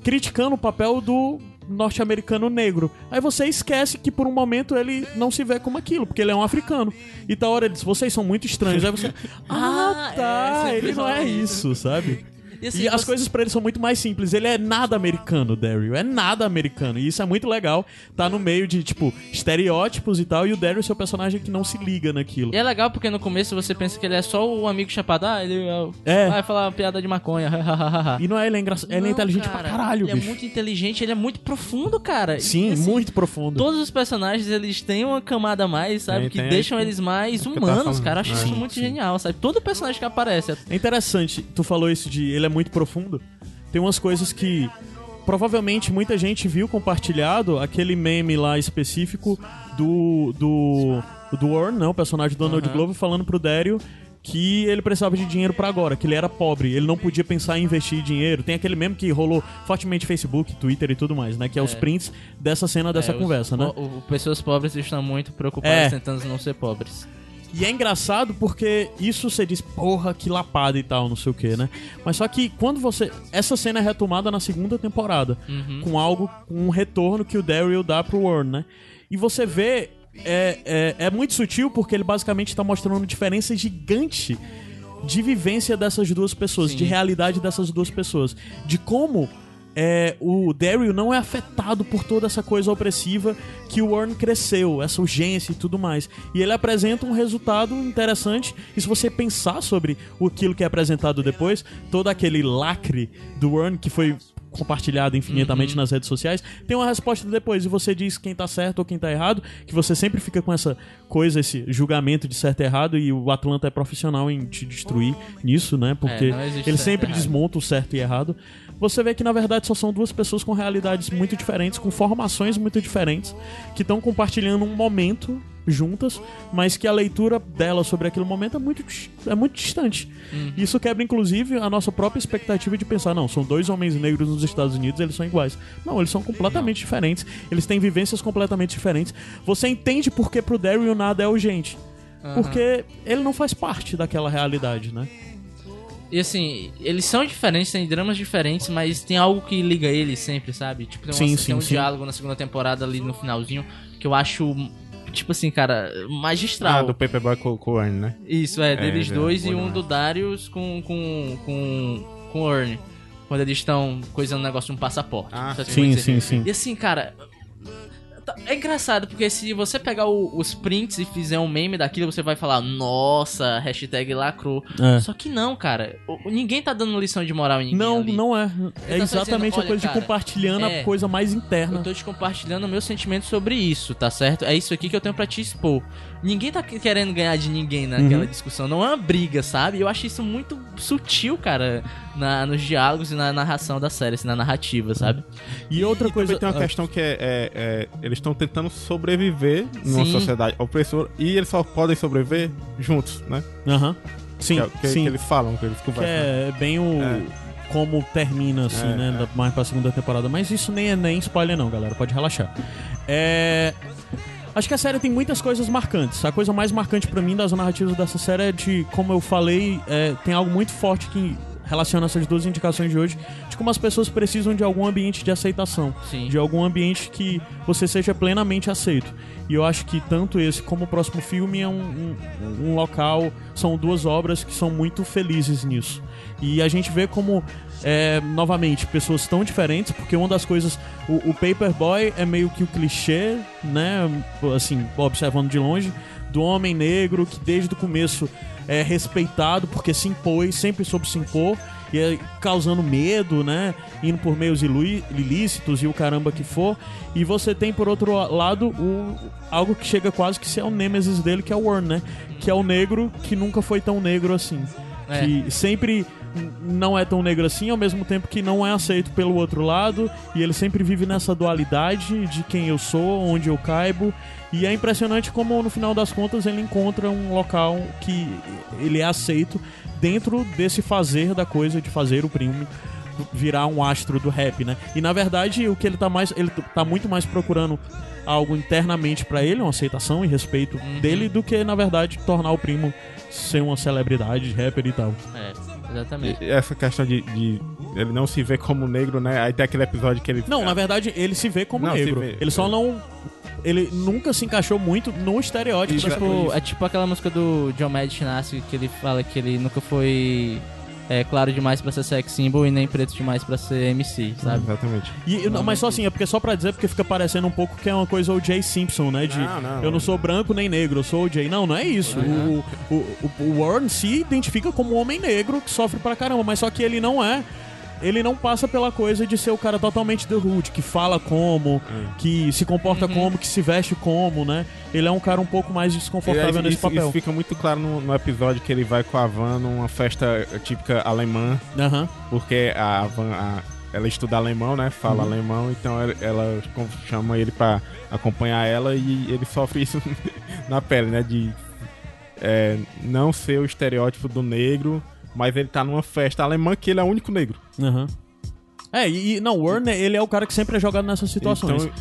criticando o papel do norte-americano negro. Aí você esquece que por um momento ele não se vê como aquilo, porque ele é um africano. E tal hora ele diz, vocês são muito estranhos. Aí você, ah, Ah, tá, é, ele não é isso, sabe? E, assim, E as você- coisas pra ele são muito mais simples. Ele é nada americano, Daryl. É nada americano. E isso é muito legal. Tá no meio de, tipo, estereótipos e tal. E o Daryl é seu personagem que não se liga naquilo. E é legal porque no começo você pensa que ele é só o amigo chapado. Ah, ele É. vai falar uma piada de maconha. E não é ele é engraçado. Ele é inteligente cara, pra caralho, Ele bicho. é muito inteligente, ele é muito profundo, cara. Sim, E, assim, muito profundo. Todos os personagens, eles têm uma camada a mais, sabe? Tem, que tem, deixam é eles mais tava humanos, cara. Eu acho É. isso Sim, muito genial, sabe? Todo personagem que aparece. É interessante, tu falou isso de ele é muito profundo. Tem umas coisas que provavelmente muita gente viu compartilhado, aquele meme lá específico do do do Warren, né, o personagem do Donald Aham. Glover falando pro Daryl que ele precisava de dinheiro pra agora, que ele era pobre, ele não podia pensar em investir dinheiro. Tem aquele meme que rolou fortemente no Facebook, Twitter e tudo mais, né, que é, os prints dessa cena dessa É, os- conversa, né? o- o- pessoas pobres estão muito preocupadas É. tentando não ser pobres. E é engraçado porque isso você diz, porra, que lapada e tal, não sei o que, né? Mas só que quando você. Essa cena é retomada na segunda temporada, com algo, com um retorno que o Daryl dá pro Warren, né? E você vê. É, é, é muito sutil porque ele basicamente tá mostrando diferença gigante de vivência dessas duas pessoas, Sim. de realidade dessas duas pessoas. De como é, o Daryl não é afetado por toda essa coisa opressiva que o Warren cresceu, essa urgência e tudo mais. E ele apresenta um resultado interessante. E se você pensar sobre aquilo que é apresentado depois, todo aquele lacre do Warren que foi compartilhado infinitamente nas redes sociais, tem uma resposta depois e você diz quem tá certo ou quem tá errado, que você sempre fica com essa coisa, esse julgamento de certo e errado e o Atlanta é profissional em te destruir nisso, né? Porque É, ele sempre errado. desmonta o certo e errado. Você vê que na verdade só são duas pessoas com realidades muito diferentes, com formações muito diferentes, que estão compartilhando um momento juntas, mas que a leitura dela sobre aquele momento é muito, é muito distante. Uhum. Isso quebra, inclusive, a nossa própria expectativa de pensar, não, são dois homens negros nos Estados Unidos, eles são iguais. Não, eles são completamente diferentes, eles têm vivências completamente diferentes. Você entende por que pro Daryl nada é urgente. Porque ele não faz parte daquela realidade, né? E assim, eles são diferentes, têm dramas diferentes, mas tem algo que liga eles sempre, sabe? Tipo, tem, uma- Sim, tem sim, um sim. diálogo na segunda temporada ali no finalzinho que eu acho, tipo assim, cara, magistral. Ah, do Paperboy com, com o Ernie, né? Isso, é, deles é, dois bom e um demais. do Darius com, com, com, com o Ernie. Quando eles estão coisando um negócio de um passaporte. Ah, o sim, dizer? sim, sim. E assim, cara. Tá- É engraçado, porque se você pegar o- os prints e fizer um meme daquilo, você vai falar, nossa, hashtag lacrou. É. Só que não, cara. O- ninguém tá dando lição de moral em ninguém. Não, ali. não é. É tá só exatamente dizendo, a coisa olha, de cara, compartilhando é, a coisa mais interna. Eu tô te compartilhando o meu sentimento sobre isso, tá certo? É isso aqui que eu tenho pra te expor. Ninguém tá que- querendo ganhar de ninguém naquela Uhum. discussão. Não é uma briga, sabe? Eu acho isso muito sutil, cara, na- nos diálogos e na narração da série, assim, na narrativa, sabe? E outra E coisa. tem uma ah, questão que é, é- é, eles estão tentando sobreviver numa Sim. sociedade opressora e eles só podem sobreviver juntos, né? Aham. Sim, que, é que, sim. que eles falam, que eles Que conversam. é bem o. É. Como termina, assim, É, né? é. da- Mais pra segunda temporada. Mas isso nem é nem spoiler, não, galera. Pode relaxar. É. Acho que a série tem muitas coisas marcantes. A coisa mais marcante pra mim das narrativas dessa série é de, como eu falei, é, tem algo muito forte que relaciono essas duas indicações de hoje de como as pessoas precisam de algum ambiente de aceitação, Sim. de algum ambiente que você seja plenamente aceito. E eu acho que tanto esse como o próximo filme é um, um, um local, são duas obras que são muito felizes nisso. E a gente vê como, é, novamente, pessoas tão diferentes, porque uma das coisas. O, o Paperboy é meio que o clichê, né? Assim, observando de longe, do homem negro que desde o começo é respeitado porque se impôs, sempre soube se impor, e é causando medo, né? Indo por meios ilícitos e o caramba que for. E você tem, por outro lado, o, algo que chega quase que ser o nêmesis dele, que é o Warren, né? Que é o negro que nunca foi tão negro assim. É. Que sempre não é tão negro assim, ao mesmo tempo que não é aceito pelo outro lado, e ele sempre vive nessa dualidade de quem eu sou, onde eu caibo, e é impressionante como no final das contas ele encontra um local que ele é aceito dentro desse fazer da coisa de fazer o primo virar um astro do rap, né? E na verdade o que ele tá mais ele tá muito mais procurando algo internamente pra ele, uma aceitação e respeito Uhum. dele do que na verdade tornar o primo ser uma celebridade rapper e tal. É, exatamente. E Essa questão de, de ele não se ver como negro, né? Aí tem aquele episódio que ele. Não, na verdade ele se vê como Não, negro. vê. Ele só não ele nunca se encaixou muito no estereótipo Tipo, é tipo aquela música do John Madden que ele fala que ele nunca foi é, claro demais pra ser sex symbol e nem preto demais pra ser MC, sabe? Exatamente. E, não, mas só assim, é porque só pra dizer, porque fica parecendo um pouco que é uma coisa o Jay Simpson, né? De Não, não. eu não sou branco nem negro, eu sou o Jay. Não, não é isso. O, o, o, o Warren se identifica como um homem negro que sofre pra caramba, mas só que ele não é. Ele não passa pela coisa de ser o cara totalmente do hood, que fala como, que se comporta como, que se veste como, né? Ele é um cara um pouco mais desconfortável E aí, nesse isso, papel. isso fica muito claro no, no episódio que ele vai com a Van numa festa típica alemã, Aham. porque a Van. a- ela estuda alemão, né? Fala Uhum. alemão, então ela, ela chama ele pra acompanhar ela e ele sofre isso na pele, né? De é, não ser o estereótipo do negro, mas ele tá numa festa alemã que ele é o único negro. Aham. É, e, não, o Warren, ele é o cara que sempre é jogado nessas situações. Então,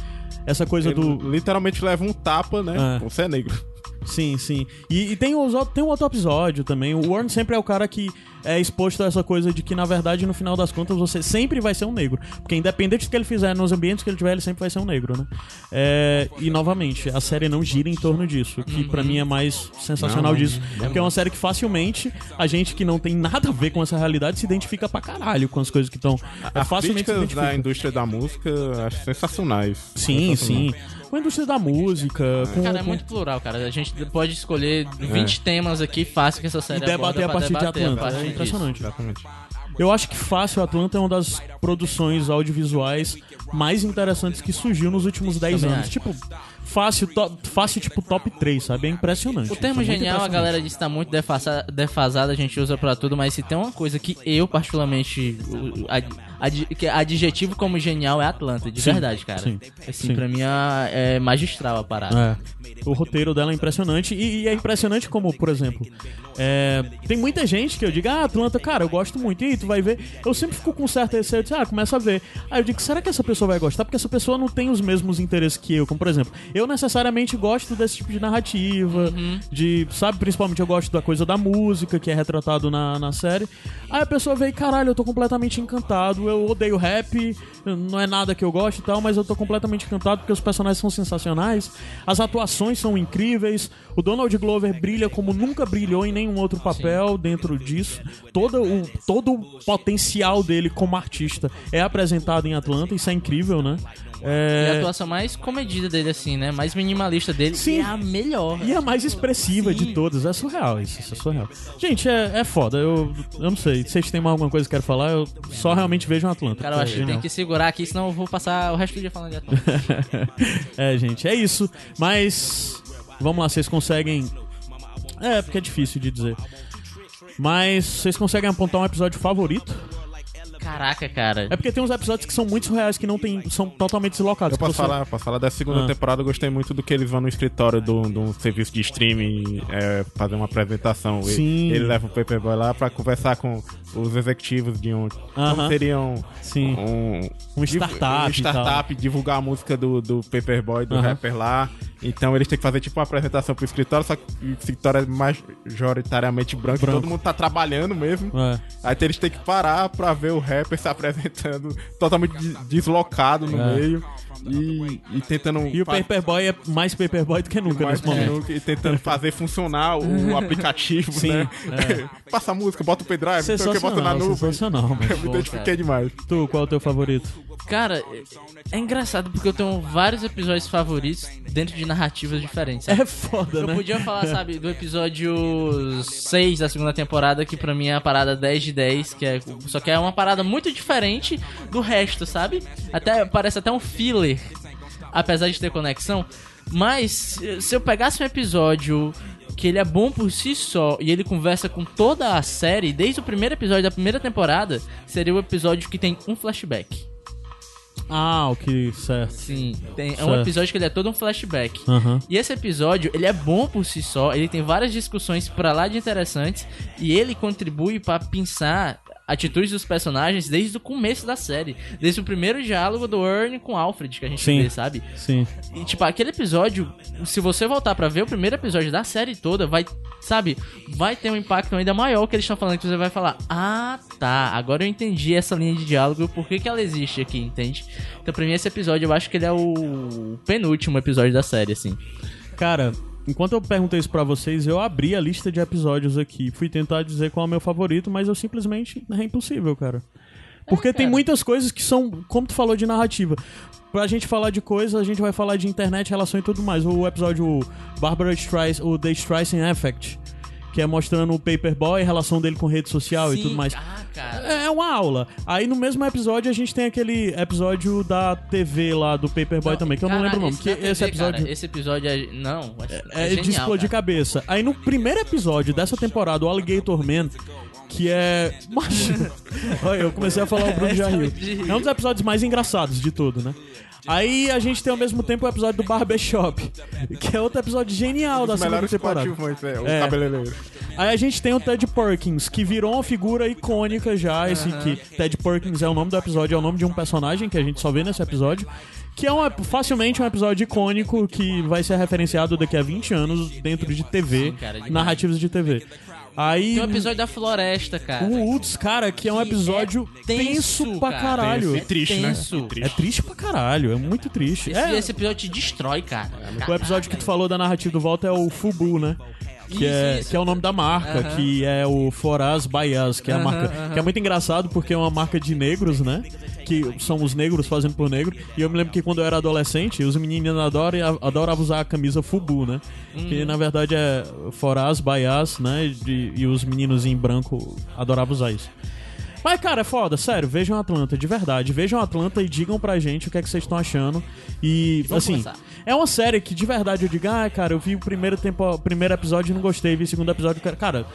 Essa coisa ele do. literalmente leva um tapa, né? É. Você é negro. Sim, sim. E, e tem, os, tem um outro episódio também. O Warren sempre é o cara que é exposto a essa coisa de que, na verdade, no final das contas, você sempre vai ser um negro. Porque independente do que ele fizer nos ambientes que ele tiver, ele sempre vai ser um negro, né? É, e, novamente, a série não gira em torno disso, que pra mim é mais sensacional Não, disso. Porque é uma série que facilmente a gente que não tem nada a ver com essa realidade se identifica pra caralho com as coisas que estão. É As facilmente se da indústria da música acho sensacionais. Sim, Sensacionais. sim. Com a indústria da música, com, Cara, é com- muito plural, cara. A gente pode escolher 20 temas aqui fácil que essa série e debater aborda a partir de debater Atlanta. a partir É impressionante. Exatamente. Eu acho que Fácil Atlanta é uma das produções audiovisuais mais interessantes que surgiu nos últimos 10 Também anos. Tipo, fácil, to- fácil, tipo, top 3, sabe? É impressionante. O termo genial, a galera diz que tá muito defasa- defasado, a gente usa pra tudo, mas se tem uma coisa que eu, particularmente, ad- ad- que é adjetivo como genial é Atlanta, de Sim, verdade, cara. sim, Assim, sim. pra mim é magistral a parada. É. O roteiro dela é impressionante. E, e é impressionante como, por exemplo, é, tem muita gente que eu digo, ah, Atlanta, cara, eu gosto muito. E aí, tu vai ver. Eu sempre fico com certo receio ah, começa a ver. Aí eu digo, será que essa pessoa vai gostar? Porque essa pessoa não tem os mesmos interesses que eu. Como, por exemplo, eu necessariamente gosto desse tipo de narrativa, de, sabe, principalmente eu gosto da coisa da música, que é retratado na, na série. Aí a pessoa vê, caralho, eu tô completamente encantado, eu odeio rap, não é nada que eu gosto e tal, mas eu tô completamente encantado porque os personagens são sensacionais, as atuações são incríveis, o Donald Glover brilha como nunca brilhou em nenhum outro papel dentro disso. Todo o, todo o potencial dele como artista é apresentado em Atlanta, isso é incrível, né? E a É... atuação mais comedida dele, assim, né? Mais minimalista dele. Sim. É a melhor. E a mais expressiva Sim. de todas. É surreal isso, isso é surreal. Gente, é, é foda. Eu, eu não sei. Se vocês têm mais alguma coisa que querem falar, eu só realmente vejo um Atlanta. Cara, eu é acho que tem genial. que segurar aqui, senão eu vou passar o resto do dia falando de Atlanta. é, gente, é isso. Mas. Vamos lá, vocês conseguem. É, porque é difícil de dizer. Mas vocês conseguem apontar um episódio favorito? Caraca, cara. É porque tem uns episódios que são muito surreais, que não tem, são totalmente deslocados. Eu posso Você- falar, posso falar da segunda Ah. temporada, eu gostei muito do que eles vão no escritório do, do serviço de streaming é, fazer uma apresentação. Ele- Sim. Ele, leva o Paperboy lá pra conversar com os executivos de um. Aham. Como seriam Sim. um, Um startup um e startup, divulgar a música do, do Paperboy, do Aham. rapper lá. Então eles têm que fazer tipo uma apresentação pro escritório, só que o escritório é majoritariamente branco, Branco. todo mundo tá trabalhando mesmo. É. Aí eles têm que parar pra ver o rapper se apresentando totalmente de- deslocado no É. meio e, e tentando. E o Paperboy é mais Paperboy do que nunca mais nesse momento. nunca, e tentando fazer funcionar o, aplicativo, Sim, né? é. Passa a música, bota o pendrive, não sei o que, bota na nuvem. sensacional, mano. Eu me identifiquei demais. Tu, qual é o teu favorito? Cara, é engraçado porque eu tenho vários episódios favoritos dentro de narrativas diferentes. sabe? É foda, Eu né? podia falar, sabe, do episódio 6 da segunda temporada, que pra mim é a parada 10 de 10, que é, só que é uma parada muito diferente do resto, sabe? Até parece até um filler, apesar de ter conexão. Mas se se eu pegasse um episódio que ele é bom por si só e ele conversa com toda a série, desde o primeiro episódio da primeira temporada, seria o episódio que tem um flashback. Ah, o que certo. Sim, tem, é um Certo. episódio que ele é todo um flashback. Aham. E esse episódio, ele é bom por si só, ele tem várias discussões pra lá de interessantes e ele contribui pra pensar atitudes dos personagens desde o começo da série, desde o primeiro diálogo do Ernie com Alfred que a gente Sim. vê, sabe? Sim. E tipo, aquele episódio, se você voltar pra ver o primeiro episódio da série toda, vai, sabe, vai ter um impacto ainda maior que eles estão falando que você vai falar: "Ah, tá, agora eu entendi essa linha de diálogo, por que que ela existe aqui", entende? Então, pra mim esse episódio eu acho que ele é o penúltimo episódio da série assim. Cara, enquanto eu perguntei isso pra vocês, eu abri a lista de episódios aqui. Fui tentar dizer qual é o meu favorito, mas eu simplesmente. É impossível, cara. Porque tem cara. muitas coisas que são, como tu falou, de narrativa. Pra gente falar de coisas, a gente vai falar de internet, relação e tudo mais. O episódio Barbara Streisand, o The Streisand Effect, que é mostrando o Paperboy, a relação dele com rede social e Sim, tudo mais. Ah, cara. É uma aula. Aí no mesmo episódio a gente tem aquele episódio da TV lá do Paperboy também, que eu não lembro o nome. esse Que TV, esse episódio cara, esse episódio é. Não, é, é, é de genial, explodir cara. cabeça. Aí no primeiro episódio dessa temporada, o Alligator Man, que é. Olha, eu comecei a falar o Bruno já riu. É um dos episódios mais engraçados de tudo, né? Aí a gente tem ao mesmo tempo o episódio do Barbershop, que é outro episódio genial da segunda temporada. coadjuvantes, é, o É. cabeleireiro. Aí a gente tem o Ted Perkins, que virou uma figura icônica já. Esse que Ted Perkins é o nome do episódio, é o nome de um personagem que a gente só vê nesse episódio. Que é um, facilmente um episódio icônico que vai ser referenciado daqui a 20 anos dentro de TV, narrativas de TV. Aí. Tem um episódio da floresta, cara. O Woods, cara, que é um Que episódio é tenso, tenso, pra cara. caralho. E triste, né? Tenso. E É triste pra caralho, é muito triste. Esse, É, esse episódio te destrói, cara. o episódio que tu falou da narrativa do Volta é o Fubu, né? Que, Isso, é, isso. que é o nome da marca, Aham. que é o Foraz Bayas, que é a marca. aham. Que é muito engraçado porque é uma marca de negros, né? Que são os negros fazendo por negro. E eu me lembro que quando eu era adolescente, os meninos adoram, adoravam usar a camisa Fubu, né? Que na verdade é Foraz Bayas, né? De- e os meninos em branco adoravam usar isso. Mas, cara, é foda, sério, vejam Atlanta, de verdade. Vejam Atlanta e digam pra gente o que é que vocês estão achando. E, Vamos assim, começar. é uma série que de verdade eu digo, ah, cara, eu vi o primeiro, tempo, o primeiro episódio e não gostei, vi o segundo episódio, cara.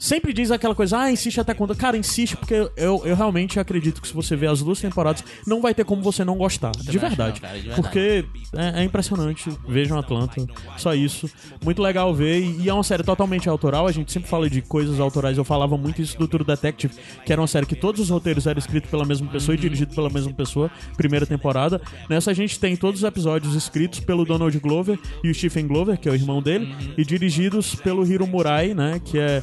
Sempre diz aquela coisa, ah, insiste até quando. Cara, insiste, porque eu, eu realmente acredito que se você ver as duas temporadas, não vai ter como você não gostar. De verdade. Porque é, é impressionante. Vejam Atlanta. Só isso. Muito legal ver. E, é uma série totalmente autoral. A gente sempre fala de coisas autorais. Eu falava muito isso do True Detective, que era uma série que todos os roteiros eram escritos pela mesma pessoa e dirigido pela mesma pessoa. Primeira temporada. Nessa a gente tem todos os episódios escritos pelo Donald Glover e o Stephen Glover, que é o irmão dele, e dirigidos pelo Hiro Murai, né? Que é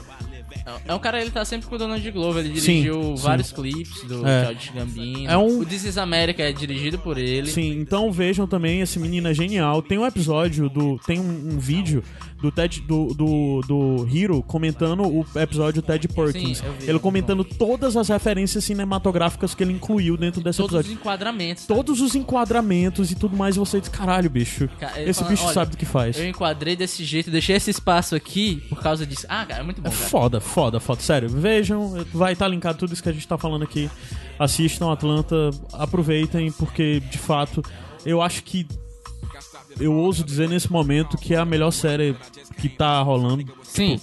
É um cara, ele tá sempre com o Donald Glover. Ele Sim, dirigiu sim. vários clipes do É. Childish Gambino. É um- O This is America é dirigido por ele. Sim, então vejam também, esse menino é genial. Tem um episódio do. Tem um, um vídeo do Ted do, do, do Hiro comentando o episódio Ted Perkins. Sim, vi, ele comentando todas as referências cinematográficas que ele incluiu dentro desse Todos os episódio. enquadramentos. Todos os enquadramentos e tudo mais, e você diz, caralho, bicho. Esse fala, bicho "Olha, sabe do que faz. Eu enquadrei desse jeito, deixei esse espaço aqui por causa disso. Ah, cara, é muito bom, É foda, foda, foda. Sério, vejam, vai estar linkado tudo isso que a gente tá falando aqui. Assistam Atlanta, aproveitem, porque de fato eu acho que. Eu ouso dizer nesse momento que é a melhor série que tá rolando. Sim.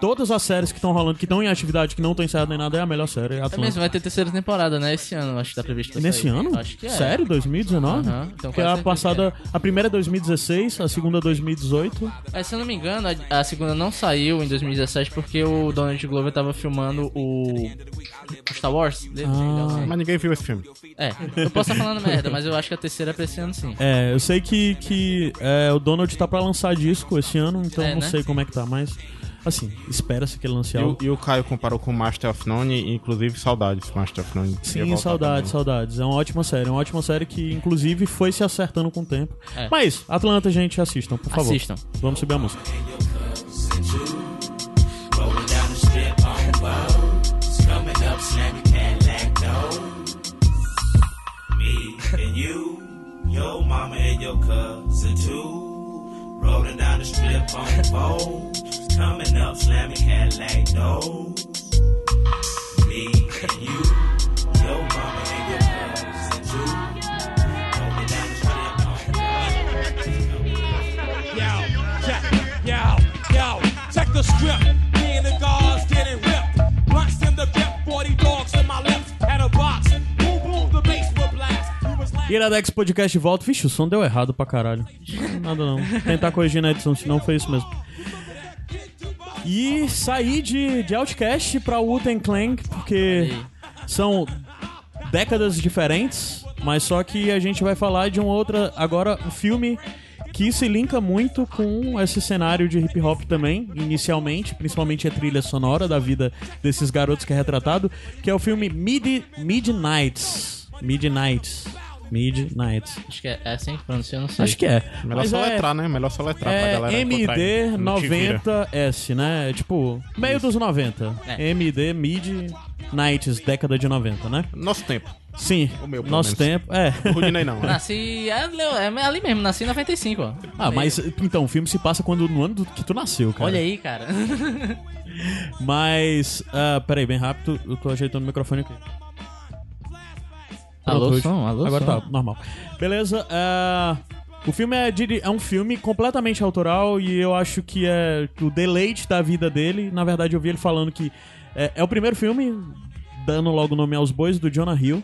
Todas as séries que estão rolando, que estão em atividade, que não estão encerradas nem nada, é a melhor série. É É Atlanta. mesmo, vai ter terceira temporada, né? Esse ano, acho que tá previsto Nesse sair. ano? Acho que é. Sério? 2019? Aham, então Porque quase a passada, a primeira é 2016, a segunda é 2018. É, se eu não me engano, a, a segunda não saiu em 2017 porque o Donald Glover tava filmando o, o Star Wars. dele, Ah. Mas ninguém viu esse filme. É, eu posso estar falando merda, mas eu acho que a terceira é pra esse ano sim. É, eu sei que, que é, o Donald tá pra lançar disco esse ano, então É, não né? sei como é que tá, mas assim, espera-se que ele lance E o, algo. e o Caio comparou com Master of None, e, inclusive saudades Master of None. Sim, saudades, saudades. É uma ótima série, uma ótima série que inclusive foi se acertando com o tempo. É. Mas, Atlanta, gente, assistam, por favor. Assistam. Vamos subir a música. The your mama and your cousin too. Rolling down the strip on boats. Coming up, slamming Cadillac doors. Me and you, your mama and your too. Rolling down the strip on boats. Yo, check, yo, yo, check the script. Me and the guards getting ripped. Blunts in the grip, 40 dogs in my lips. Had a box. Boom, boom, the bass will blast. We was like. Iradex Podcast volta. Vixe, o som deu errado pra caralho. Nada não. Tentar corrigir na edição, senão foi isso mesmo. E saí de, de Outcast pra Wu-Tang Clan, porque são décadas diferentes, mas só que a gente vai falar de um outra. Agora, um filme que se linka muito com esse cenário de hip hop também, inicialmente, principalmente a trilha sonora da vida desses garotos que é retratado, que é o filme Mid Midnights. Midnights. Midnights. Acho que é, é assim que pronuncia, eu não sei. Acho que é. Melhor Mas é, soletrar, né? Melhor soletrar pra é galera te vira. MD90S, né? Tipo, meio dos 90. É. MD Midnights, década de 90, né? Nosso tempo. Sim, O meu, pelo nosso menos. tempo. É. O Rudinei não, né? Nasci. É, é ali mesmo, nasci em 95, ó. Ah, mas então, o filme se passa quando no ano do- que tu nasceu, cara. Olha aí, cara. Mas, ah, peraí, bem rápido, eu tô ajeitando o microfone aqui. Alô, Pronto, som, alô, Agora som. tá, normal. Beleza, ah, o filme é, diri- é um filme completamente autoral e eu acho que é o deleite da vida dele. Na verdade, eu vi ele falando que é, é o primeiro filme, dando logo o nome aos bois, do Jonah Hill.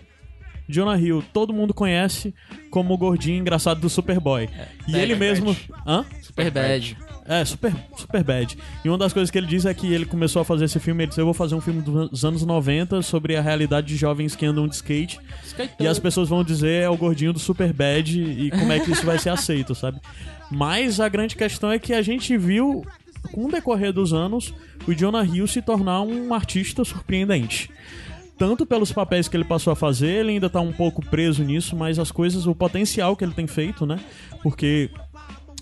Jonah Hill, todo mundo conhece como o gordinho engraçado do Superboy. e Bad ele mesmo. Hã? Super bad. É, super, super bad. E uma das coisas que ele diz é que ele começou a fazer esse filme, ele disse, eu vou fazer um filme dos anos 90 sobre a realidade de jovens que andam de skate. E as pessoas vão dizer é o gordinho do super bad e como é que isso vai ser aceito, sabe? Mas a grande questão é que a gente viu, com o decorrer dos anos, o Jonah Hill se tornar um artista surpreendente. Tanto pelos papéis que ele passou a fazer, ele ainda tá um pouco preso nisso, mas as coisas, o potencial que ele tem feito, né? Porque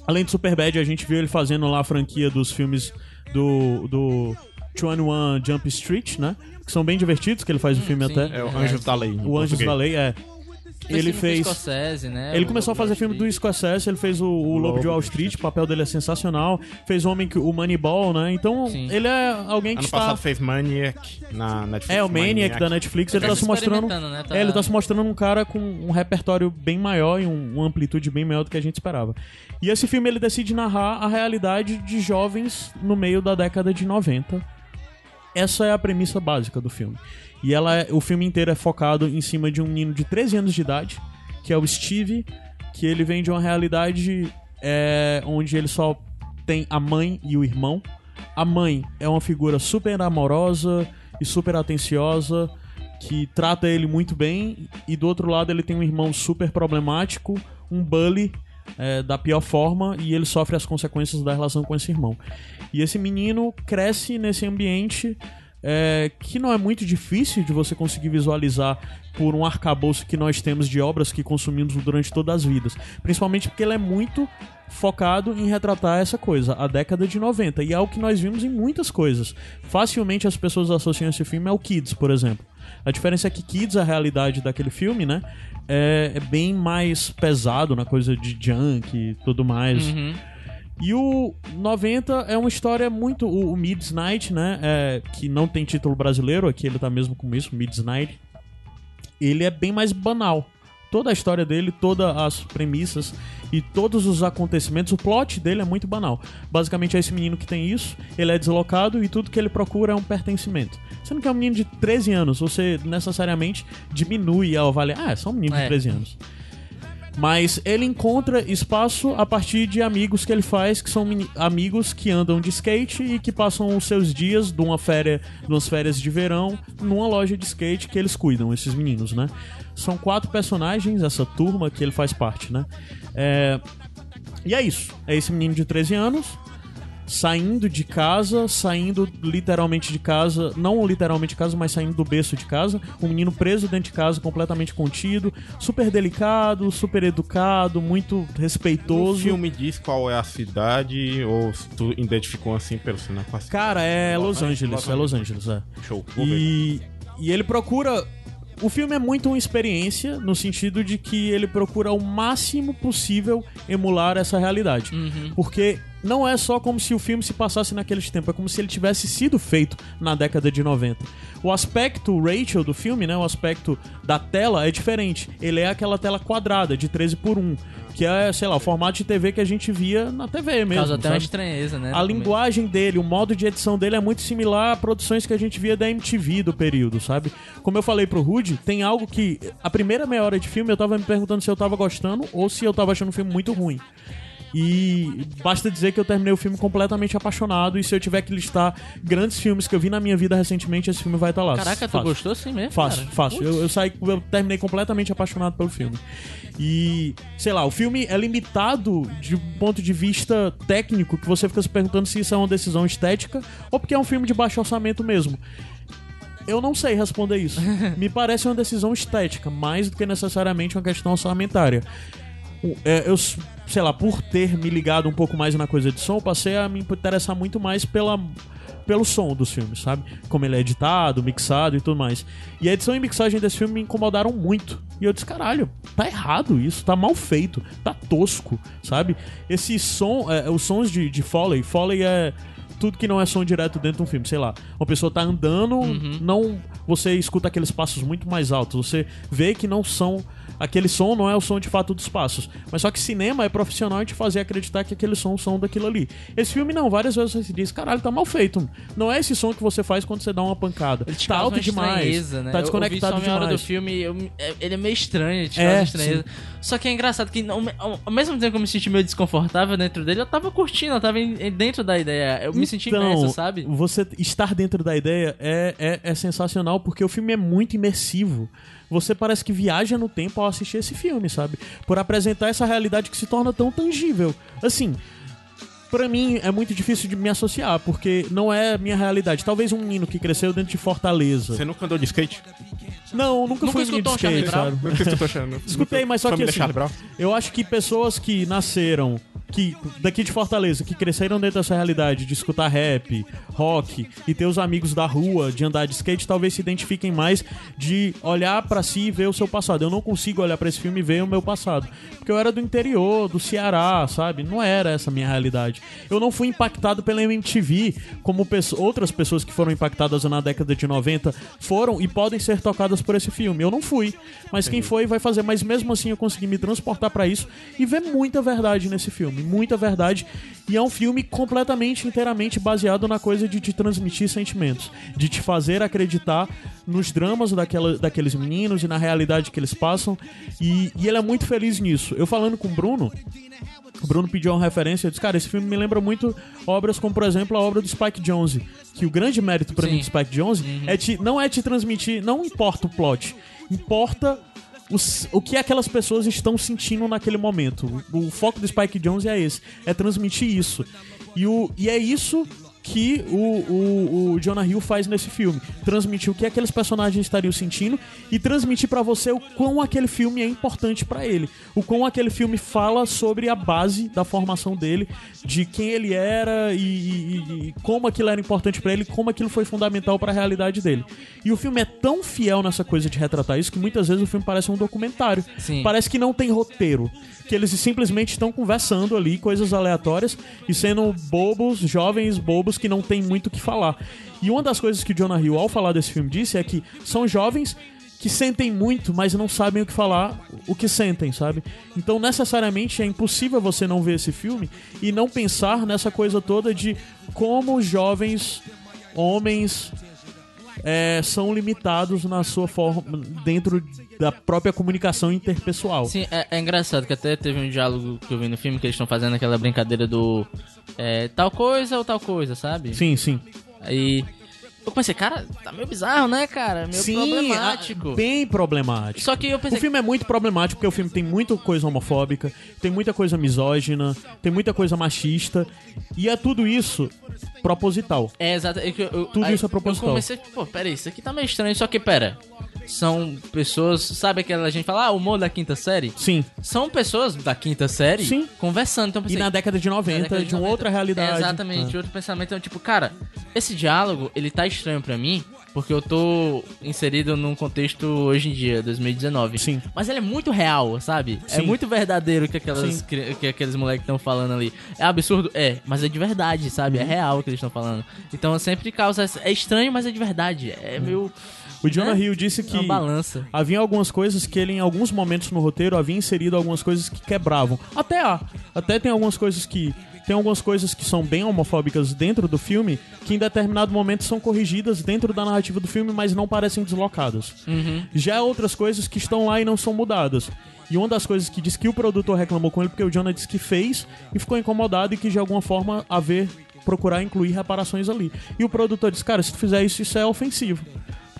Além de Superbad, a gente viu ele fazendo lá a franquia dos filmes do, do 21 Jump Street, né? Que são bem divertidos, que ele faz o filme sim. até. É o Anjos da Lei. O Anjos português. da Lei, é. Ele fez. Scorsese, né? Ele O começou a fazer de filme do. Scorsese, ele fez o, o Lobo de Wall Street, o papel dele é sensacional. Fez o Homem que o Moneyball, né? Então, Sim. ele é alguém que Ano está. passado fez Maniac na Netflix. É, o Maniac da Netflix, ele Ele tá tá se mostrando. né? Tá- É, ele tá se mostrando um cara com um repertório bem maior e um, uma amplitude bem maior do que a gente esperava. E esse filme ele decide narrar a realidade de jovens no meio da década de 90. Essa é a premissa básica do filme. E ela é- o filme inteiro é focado em cima de um menino de 13 anos de idade, que é o Steve, que ele vem de uma realidade é, onde ele só tem a mãe e o irmão. A mãe é uma figura super amorosa e super atenciosa, que trata ele muito bem, e do outro lado ele tem um irmão super problemático, um bully é, da pior forma, e ele sofre as consequências da relação com esse irmão. E esse menino cresce nesse ambiente é, que não é muito difícil de você conseguir visualizar por um arcabouço que nós temos de obras que consumimos durante todas as vidas. Principalmente porque ele é muito focado em retratar essa coisa, a década de 90. E é o que nós vimos em muitas coisas. Facilmente as pessoas associam esse filme ao Kids, por exemplo. A diferença é que Kids, a realidade daquele filme, né? É, é bem mais pesado na coisa de junk e tudo mais. Uhum. E o 90 é uma história muito. O, o Midnight, né? é, que não tem título brasileiro, aqui ele tá mesmo com isso, Midnight. Ele é bem mais banal. toda a história dele, todas as premissas e todos os acontecimentos, o plot dele é muito banal. Basicamente é esse menino que tem isso, ele é deslocado e tudo que ele procura é um pertencimento. Sendo que é um menino de 13 anos, você necessariamente diminui ao avaliar, ah, é só um menino de É. 13 anos. Mas ele encontra espaço a partir de amigos que ele faz, que são amigos que andam de skate e que passam os seus dias de uma férias, umas férias de verão numa loja de skate que eles cuidam, esses meninos, né? São quatro personagens, essa turma que ele faz parte, né? É, E é isso. É esse menino de 13 anos saindo de casa, saindo literalmente de casa, não literalmente de casa, mas saindo do berço de casa, um menino preso dentro de casa, completamente contido, super delicado, super educado, muito O respeitoso. filme diz qual é a cidade, ou se tu identificou assim pelo sinal com a cidade. Cara, é Los Angeles, é Los Angeles, é. Show. Vou ver. E, e ele procura. O filme é muito uma experiência, no sentido de que ele procura o máximo possível emular essa realidade. Porque não é só como se o filme se passasse naqueles tempos, é como se ele tivesse sido feito na década de 90. O aspecto Rachel do filme, né, o aspecto da tela é diferente. Ele é aquela tela quadrada, de 13 por 1, que é, sei lá, o formato de TV que a gente via na TV mesmo. Causa até uma estranheza, né? A linguagem dele, o modo de edição dele é muito similar a produções que a gente via da MTV do período, sabe? Como eu falei pro Rude, tem algo que. A primeira meia hora de filme eu tava me perguntando se eu tava gostando ou se eu tava achando o filme muito ruim. E basta dizer que eu terminei o filme completamente apaixonado. E se eu tiver que listar grandes filmes que eu vi na minha vida recentemente, esse filme vai estar lá. Caraca, tu Fácil. gostou assim mesmo? Fácil, cara? fácil. Eu, eu saí, eu terminei completamente apaixonado pelo filme. E, sei lá, o filme é limitado de um ponto de vista técnico, que você fica se perguntando se isso é uma decisão estética ou porque é um filme de baixo orçamento mesmo. Eu não sei responder isso. Me parece uma decisão estética, mais do que necessariamente uma questão orçamentária. É, eu, sei lá, por ter me ligado um pouco mais na coisa de som, passei a me interessar muito mais pela, pelo som dos filmes, sabe? Como ele é editado, mixado e tudo mais. E a edição e mixagem desse filme me incomodaram muito. E eu disse, caralho, tá errado isso, tá mal feito, tá tosco, sabe? Esse som, é, os sons de, de Foley, Foley é tudo que não é som direto dentro de um filme, sei lá. Uma pessoa tá andando, não você escuta aqueles passos muito mais altos, você vê que não são aquele som não é o som de fato dos passos, mas só que cinema é profissional em te fazer acreditar que aqueles sons são daquilo ali. Esse filme não, várias vezes você se diz, caralho, tá mal feito. Não é esse som que você faz quando você dá uma pancada. Ele tá alto demais, né? tá Eu- desconectado eu vi só meia hora do demais. filme, eu- é- ele é meio estranho, ele te É, estranheza. Só que é engraçado que ao, ao- mesmo tempo que eu me senti meio desconfortável dentro dele, eu tava curtindo, eu tava em- em- dentro da ideia. Eu me senti Então, imerso, sabe? Você estar dentro da ideia é, é, é sensacional porque o filme é muito imersivo. Você parece que viaja no tempo ao assistir esse filme, sabe? Por apresentar essa realidade que se torna tão tangível. Assim, pra mim é muito difícil de me associar, porque não é minha realidade. Talvez um menino que cresceu dentro de Fortaleza. Você nunca andou de skate? Não, nunca, Nunca fui de um skate, sabe? Nunca escutou. Escutei, mas só que assim, eu acho que pessoas que nasceram que daqui de Fortaleza, que cresceram dentro dessa realidade de escutar rap, rock e ter os amigos da rua, de andar de skate, talvez se identifiquem mais de olhar pra si e ver o seu passado. Eu não consigo olhar pra esse filme e ver o meu passado, porque eu era do interior, do Ceará, sabe? Não era essa a minha realidade. Eu não fui impactado pela MTV como pesso- outras pessoas que foram impactadas na década de 90 foram e podem ser tocadas por esse filme. Eu não fui, mas quem foi vai fazer. Mas mesmo assim eu consegui me transportar pra isso e ver muita verdade nesse filme, muita verdade. E é um filme completamente, inteiramente baseado na coisa de te transmitir sentimentos, de te fazer acreditar nos dramas daquela, daqueles meninos e na realidade que eles passam. E, e ele é muito feliz nisso. Eu falando com o Bruno, o Bruno pediu uma referência, eu disse, cara, esse filme me lembra muito obras como, por exemplo, a obra do Spike Jonze. Que o grande mérito pra Sim. mim do Spike Jonze é te, não é te transmitir, não importa o plot, importa o que aquelas pessoas estão sentindo naquele momento. O, o foco do Spike Jonze é esse, é transmitir isso. E, o, e é isso que o, o, o Jonah Hill faz nesse filme. Transmitir o que aqueles personagens estariam sentindo e transmitir pra você o quão aquele filme é importante pra ele. O quão aquele filme fala sobre a base da formação dele, de quem ele era e, e- e como aquilo era importante pra ele, como aquilo foi fundamental pra realidade dele. E o filme é tão fiel nessa coisa de retratar isso que muitas vezes o filme parece um documentário. Sim. Parece que não tem roteiro. Que eles simplesmente estão conversando ali, coisas aleatórias, e sendo bobos, jovens bobos que não tem muito o que falar. E uma das coisas que o Jonah Hill, ao falar desse filme, disse é que são jovens que sentem muito, mas não sabem o que falar, o que sentem, sabe? Então, necessariamente é impossível você não ver esse filme e não pensar nessa coisa toda de como jovens homens é, são limitados na sua forma dentro da própria comunicação interpessoal. Sim, é, é engraçado que até teve um diálogo que eu vi no filme que eles estão fazendo aquela brincadeira do é, tal coisa ou tal coisa, sabe? Sim, sim. Aí eu pensei, cara, tá meio bizarro, né, cara? Meio Sim, problemático. a- bem problemático. Só que eu pensei, O filme é muito problemático porque o filme tem muita coisa homofóbica, tem muita coisa misógina, tem muita coisa machista, e é tudo isso proposital. É, exato. é eu- eu- Tudo aí isso é proposital. Eu comecei, pô, peraí, isso aqui tá meio estranho. Só que, pera, são pessoas, sabe aquela gente fala, ah, humor da quinta série? Sim. São pessoas da quinta série Sim. conversando. Então eu E pensei, na década de na 90, década de uma 90, outra realidade. Exatamente, de É. outro pensamento. Então, tipo, cara, esse diálogo, ele tá estranho pra mim, porque eu tô inserido num contexto hoje em dia, 2019. Sim. Mas ele é muito real, sabe? É Sim. muito verdadeiro que, aquelas, cri- que aqueles moleques estão falando ali. É absurdo? É, mas é de verdade, sabe? Uhum. É real o que eles estão falando. Então sempre causa. É estranho, mas é de verdade. É meio. O Jonah né? Hill disse É que havia algumas coisas que ele, em alguns momentos no roteiro, havia inserido algumas coisas que quebravam. Até há. Até tem algumas coisas que. Tem algumas coisas que são bem homofóbicas dentro do filme que em determinado momento são corrigidas dentro da narrativa do filme, mas não parecem deslocadas. Já há outras coisas que estão lá e não são mudadas. E uma das coisas que diz que o produtor reclamou com ele, porque o Jonah disse que fez e ficou incomodado e que de alguma forma haver procurar incluir reparações ali. E o produtor disse, cara, se tu fizer isso, isso é ofensivo.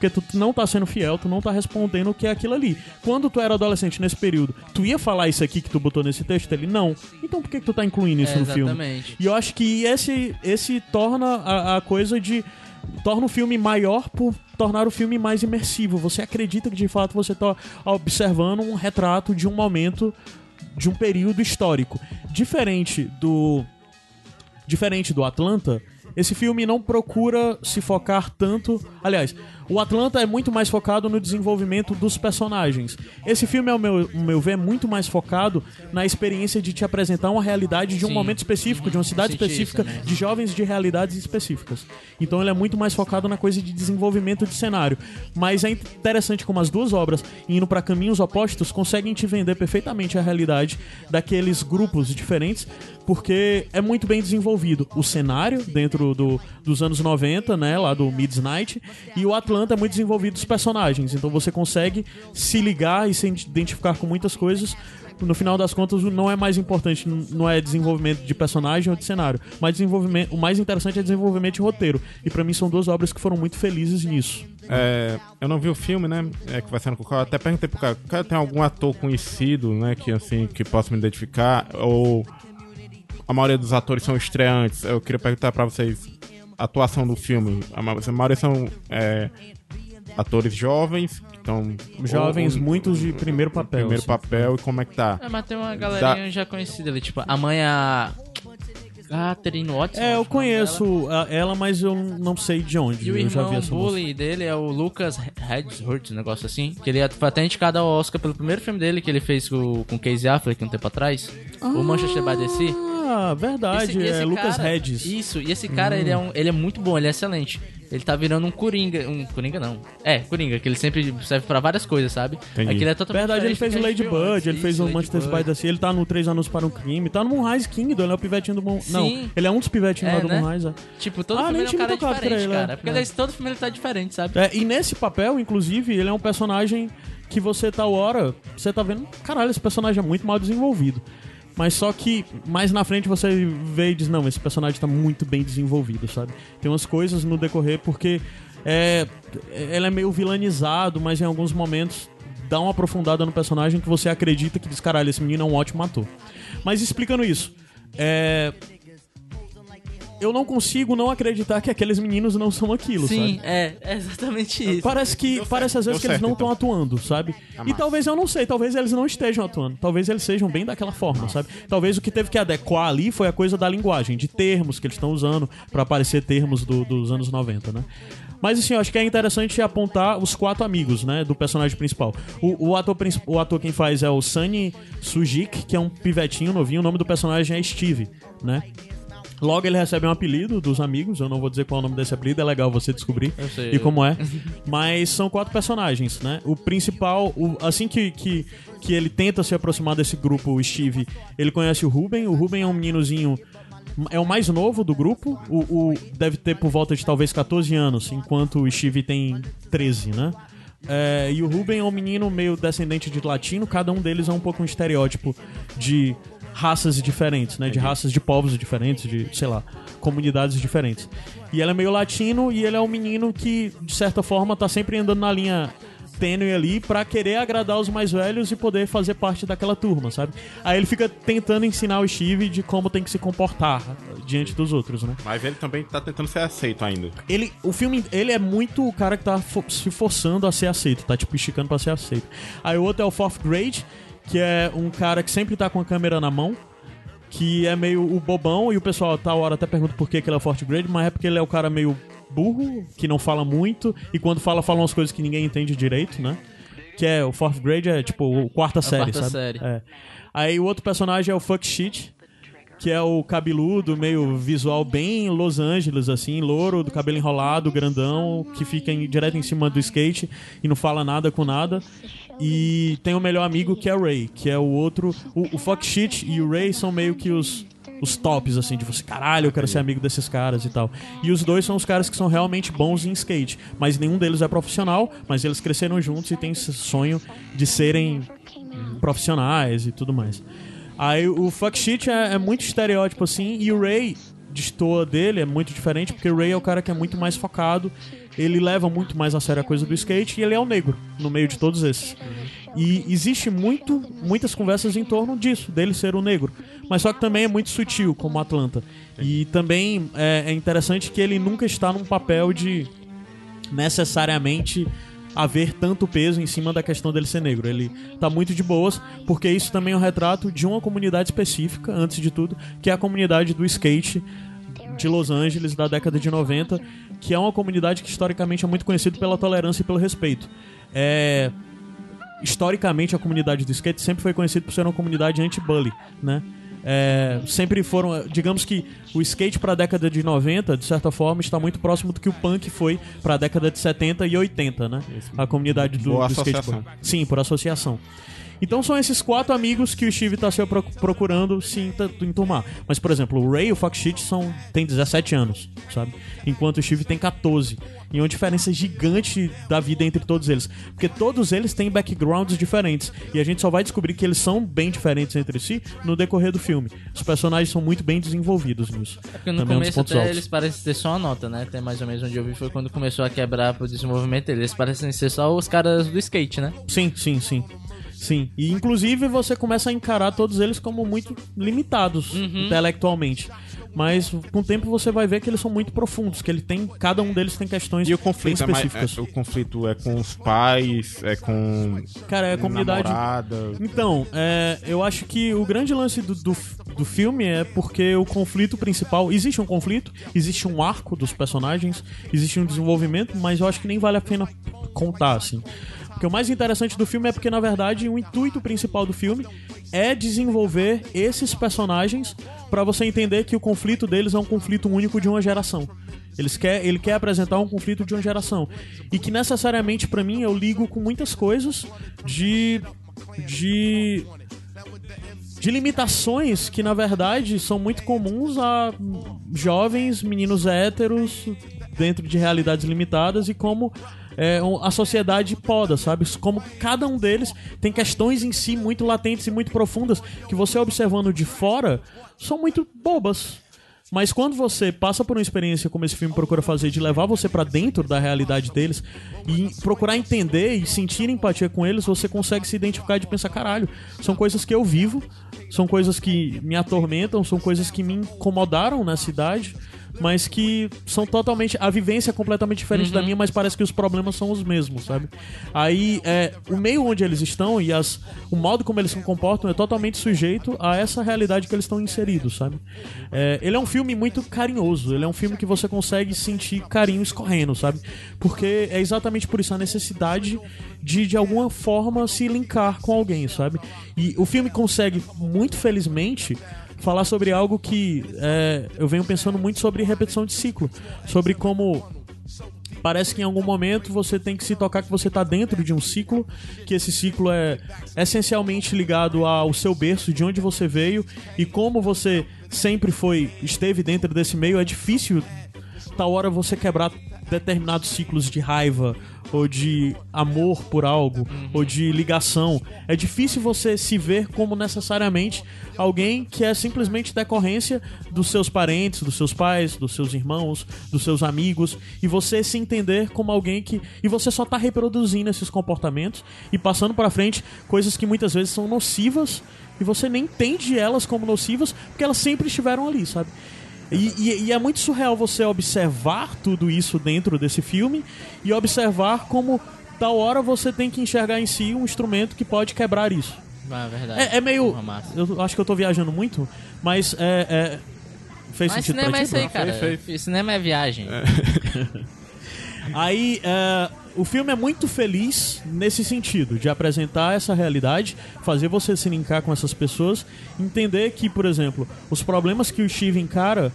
Porque tu não tá sendo fiel, tu não tá respondendo o que é aquilo ali. Quando tu era adolescente nesse período, tu ia falar isso aqui que tu botou nesse texto? Ele, não. Então por que, que tu tá incluindo isso É, no filme? exatamente. E eu acho que esse, esse torna a, a coisa de. Torna o filme maior por tornar o filme mais imersivo. Você acredita que de fato você tá observando um retrato de um momento, de um período histórico. Diferente do. Diferente do Atlanta, esse filme não procura se focar tanto. Aliás, o Atlanta é muito mais focado no desenvolvimento dos personagens. Esse filme, ao meu, ao meu ver, é muito mais focado na experiência de te apresentar uma realidade de um Sim. momento específico, de uma cidade específica, isso, né? de jovens de realidades específicas. Então ele é muito mais focado na coisa de desenvolvimento de cenário. Mas é interessante como as duas obras, indo para caminhos opostos, conseguem te vender perfeitamente a realidade daqueles grupos diferentes, porque é muito bem desenvolvido o cenário dentro do, dos anos 90, né, lá do Midnight, e o Atlanta é muito desenvolvido os personagens. Então você consegue se ligar e se identificar com muitas coisas no final das contas, não é mais importante, não é desenvolvimento de personagem ou de cenário, mas desenvolvimento, o mais interessante é desenvolvimento de roteiro. E pra mim são duas obras que foram muito felizes nisso. É, eu não vi o filme, né? É, conversando com o cara, até perguntei pro cara, cara, tem algum ator conhecido, né? Que assim, que possa me identificar? Ou a maioria dos atores são estreantes? Eu queria perguntar pra vocês atuação do filme. A ma- a maioria são é, atores jovens, que estão. Jovens, ou- muitos de primeiro papel. Primeiro assim. papel e como é que tá? É, mas tem uma galerinha já conhecida ali, tipo, a mãe é a. Catherine Watson. É, eu conheço a- ela, mas eu não sei de onde. E o eu já vi irmão essa moça. bully dele é o Lucas Hedgehurt, um negócio assim. Que ele foi até indicado ao Oscar pelo primeiro filme dele que ele fez com, com Casey Affleck um tempo atrás. o Manchester by the Sea. Ah, verdade, Esse- é esse Lucas cara- Hedges. Isso, e esse cara, ele, é um, ele é muito bom, ele é excelente. Ele tá virando um Coringa. Um Coringa não. É, Coringa, que ele sempre serve pra várias coisas, sabe? Entendi. Aquele é totalmente Verdade, ele fez o Lady Bird, ele fez o Lady Manchester by Bird. the Sea, ele tá no Três Anos para um Crime, tá no Moonrise Kingdom, ele é o pivetinho do Moon... Sim. Não, ele é um dos pivetinhos É, lá do né? Moonrise. é. Tipo, todo Ah, filme ele é um cara diferente, ele, cara. é. Porque É. ele- todo filme ele tá diferente, sabe? É, e nesse papel, inclusive, ele é um personagem que você tal hora, você tá vendo, caralho, esse personagem é muito mal desenvolvido. Mas só que mais na frente você vê e diz, não, esse personagem tá muito bem desenvolvido, sabe? Tem umas coisas no decorrer porque é, ele é meio vilanizado, mas em alguns momentos dá uma aprofundada no personagem que você acredita que diz, caralho, esse menino é um ótimo ator. Mas explicando isso, é... Eu não consigo não acreditar que aqueles meninos não são aquilo, Sim, sabe? é, é exatamente isso. Parece que parece às vezes Deu que eles certo, não estão então. atuando, sabe? E massa. talvez eu não sei, talvez eles não estejam atuando. Talvez eles sejam bem daquela forma, sabe? Talvez o que teve que adequar ali foi a coisa da linguagem, de termos que eles estão usando pra aparecer termos do- dos anos 90, né? Mas assim, eu acho que é interessante apontar os quatro amigos, né, do personagem principal. O, o ator, o ator quem faz é o Sunny Sujik, que é um pivetinho novinho, o nome do personagem é Steve, né? Logo ele recebe um apelido dos amigos, eu não vou dizer qual é o nome desse apelido, é legal você descobrir Eu sei, e como é. Mas são quatro personagens, né? O principal, o- assim que, que, que ele tenta se aproximar desse grupo, o Steve, ele conhece o Ruben. O Ruben é um meninozinho, é o mais novo do grupo. O, o- deve ter por volta de talvez 14 anos, enquanto o Steve tem 13, né? É, e o Ruben é um menino meio descendente de latino, cada um deles é um pouco um estereótipo de raças diferentes, né? De raças de povos diferentes, de, sei lá, comunidades diferentes. E ele é meio latino e ele é um menino que, de certa forma, tá sempre andando na linha tênue ali pra querer agradar os mais velhos e poder fazer parte daquela turma, sabe? Aí ele fica tentando ensinar o Steve de como tem que se comportar diante dos outros, né? Mas ele também tá tentando ser aceito ainda. Ele, o filme, ele é muito o cara que tá fo- se forçando a ser aceito, tá tipo esticando pra ser aceito. Aí o outro é o Fourth Grade, que é um cara que sempre tá com a câmera na mão, que é meio o bobão, e o pessoal tal hora até pergunta por que, que ele é o Fourth Grade, mas é porque ele é o cara meio burro, que não fala muito, e quando fala, fala umas coisas que ninguém entende direito, né? Que é o Fourth Grade, é tipo o quarta série, quarta sabe? série. É. Aí o outro personagem é o Fuck Shit, que é o cabeludo, meio visual bem Los Angeles, assim, louro, do cabelo enrolado, grandão, que fica em- direto em cima do skate e não fala nada com nada. E tem o melhor amigo que é o Ray, que é o outro. O, o Shit e o Ray são meio que os. Os tops, assim, de você, caralho, eu quero ser amigo desses caras e tal. E os dois são os caras que são realmente bons em skate. Mas nenhum deles é profissional, mas eles cresceram juntos e têm esse sonho de serem profissionais e tudo mais. Aí o fuck shit é, é muito estereótipo assim, e o Ray destoa dele, é muito diferente, porque o Ray é o cara que é muito mais focado, ele leva muito mais a sério a coisa do skate e ele é o negro no meio de todos esses. E existe muito, muitas conversas em torno disso, dele ser o negro. Mas só que também é muito sutil, como Atlanta. E também é, é interessante que ele nunca está num papel de necessariamente haver tanto peso em cima da questão dele ser negro. Ele tá muito de boas, porque isso também é um retrato de uma comunidade específica, antes de tudo, que é a comunidade do skate de Los Angeles da década de 90, que é uma comunidade que historicamente é muito conhecida pela tolerância e pelo respeito. É historicamente a comunidade do skate sempre foi conhecida por ser uma comunidade anti-bully, né? É, sempre foram, digamos que o skate para a década de 90, de certa forma, está muito próximo do que o punk foi para a década de 70 e 80, né? A comunidade do, do associação. skateboard. Sim, por associação. Então são esses quatro amigos que o Steve tá se pro- procurando se enturmar. Mas, por exemplo, o Ray e o Fox Shit são, tem 17 anos, sabe? Enquanto o Steve tem 14. E uma diferença gigante da vida entre todos eles. Porque todos eles têm backgrounds diferentes. E a gente só vai descobrir que eles são bem diferentes entre si no decorrer do filme. Os personagens são muito bem desenvolvidos nisso. Porque no Também é um começo até altos. eles parecem ter só uma nota, né? Até mais ou menos onde eu vi foi quando começou a quebrar pro desenvolvimento deles. Eles parecem ser só os caras do skate, né? Sim, sim, sim. Sim. E inclusive você começa a encarar todos eles como muito limitados intelectualmente. Mas com o tempo você vai ver que eles são muito profundos, que ele tem, cada um deles tem questões E o conflito bem é, mais, específicas. é- o conflito é com os pais, é com Cara, é a comunidade. namorada. Então, é, eu acho que o grande lance do, do, do filme é porque o conflito principal. Existe um conflito, existe um arco dos personagens, existe um desenvolvimento, mas eu acho que nem vale a pena contar, assim. Porque o mais interessante do filme é porque, na verdade, o intuito principal do filme é desenvolver esses personagens pra você entender que o conflito deles é um conflito único de uma geração. Eles quer, ele quer apresentar um conflito de uma geração. E que necessariamente, pra mim, eu ligo com muitas coisas de. de. de limitações que, na verdade, são muito comuns a jovens, meninos héteros, dentro de realidades limitadas e como é, a sociedade poda, sabe? Como cada um deles tem questões em si muito latentes e muito profundas que você observando de fora são muito bobas. Mas quando você passa por uma experiência como esse filme procura fazer, de levar você pra dentro da realidade deles e procurar entender e sentir empatia com eles, você consegue se identificar de pensar, caralho, são coisas que eu vivo, são coisas que me atormentam, são coisas que me incomodaram na cidade, mas que são totalmente. A vivência é completamente diferente da minha, mas parece que os problemas são os mesmos, sabe? Aí, é, o meio onde eles estão e as, o modo como eles se comportam é totalmente sujeito a essa realidade que eles estão inseridos, sabe? É, ele é um filme muito carinhoso, ele é um filme que você consegue sentir carinho escorrendo, sabe? Porque é exatamente por isso a necessidade de, de alguma forma, se linkar com alguém, sabe? E o filme consegue, muito felizmente, falar sobre algo que é, eu venho pensando muito sobre repetição de ciclo. Sobre como parece que em algum momento você tem que se tocar que você está dentro de um ciclo, que esse ciclo é essencialmente ligado ao seu berço, de onde você veio e como você sempre foi, esteve dentro desse meio. É difícil, tal hora, você quebrar determinados ciclos de raiva ou de amor por algo ou de ligação. É difícil você se ver como necessariamente alguém que é simplesmente decorrência dos seus parentes, dos seus pais, dos seus irmãos, dos seus amigos e você se entender como alguém que e você só tá reproduzindo esses comportamentos e passando para frente coisas que muitas vezes são nocivas e você nem entende elas como nocivas porque elas sempre estiveram ali, sabe? E, e, e, é muito surreal você observar tudo isso dentro desse filme e observar como tal hora você tem que enxergar em si um instrumento que pode quebrar isso. Ah, verdade. É, é meio. Eu acho que eu tô viajando muito, mas é. é fez mas sentido cinema pra é ti? isso aí, cara. Fez, fez. Cinema é viagem. Aí, é, o filme é muito feliz nesse sentido, de apresentar essa realidade, fazer você se linkar com essas pessoas, entender que, por exemplo, os problemas que o Steve encara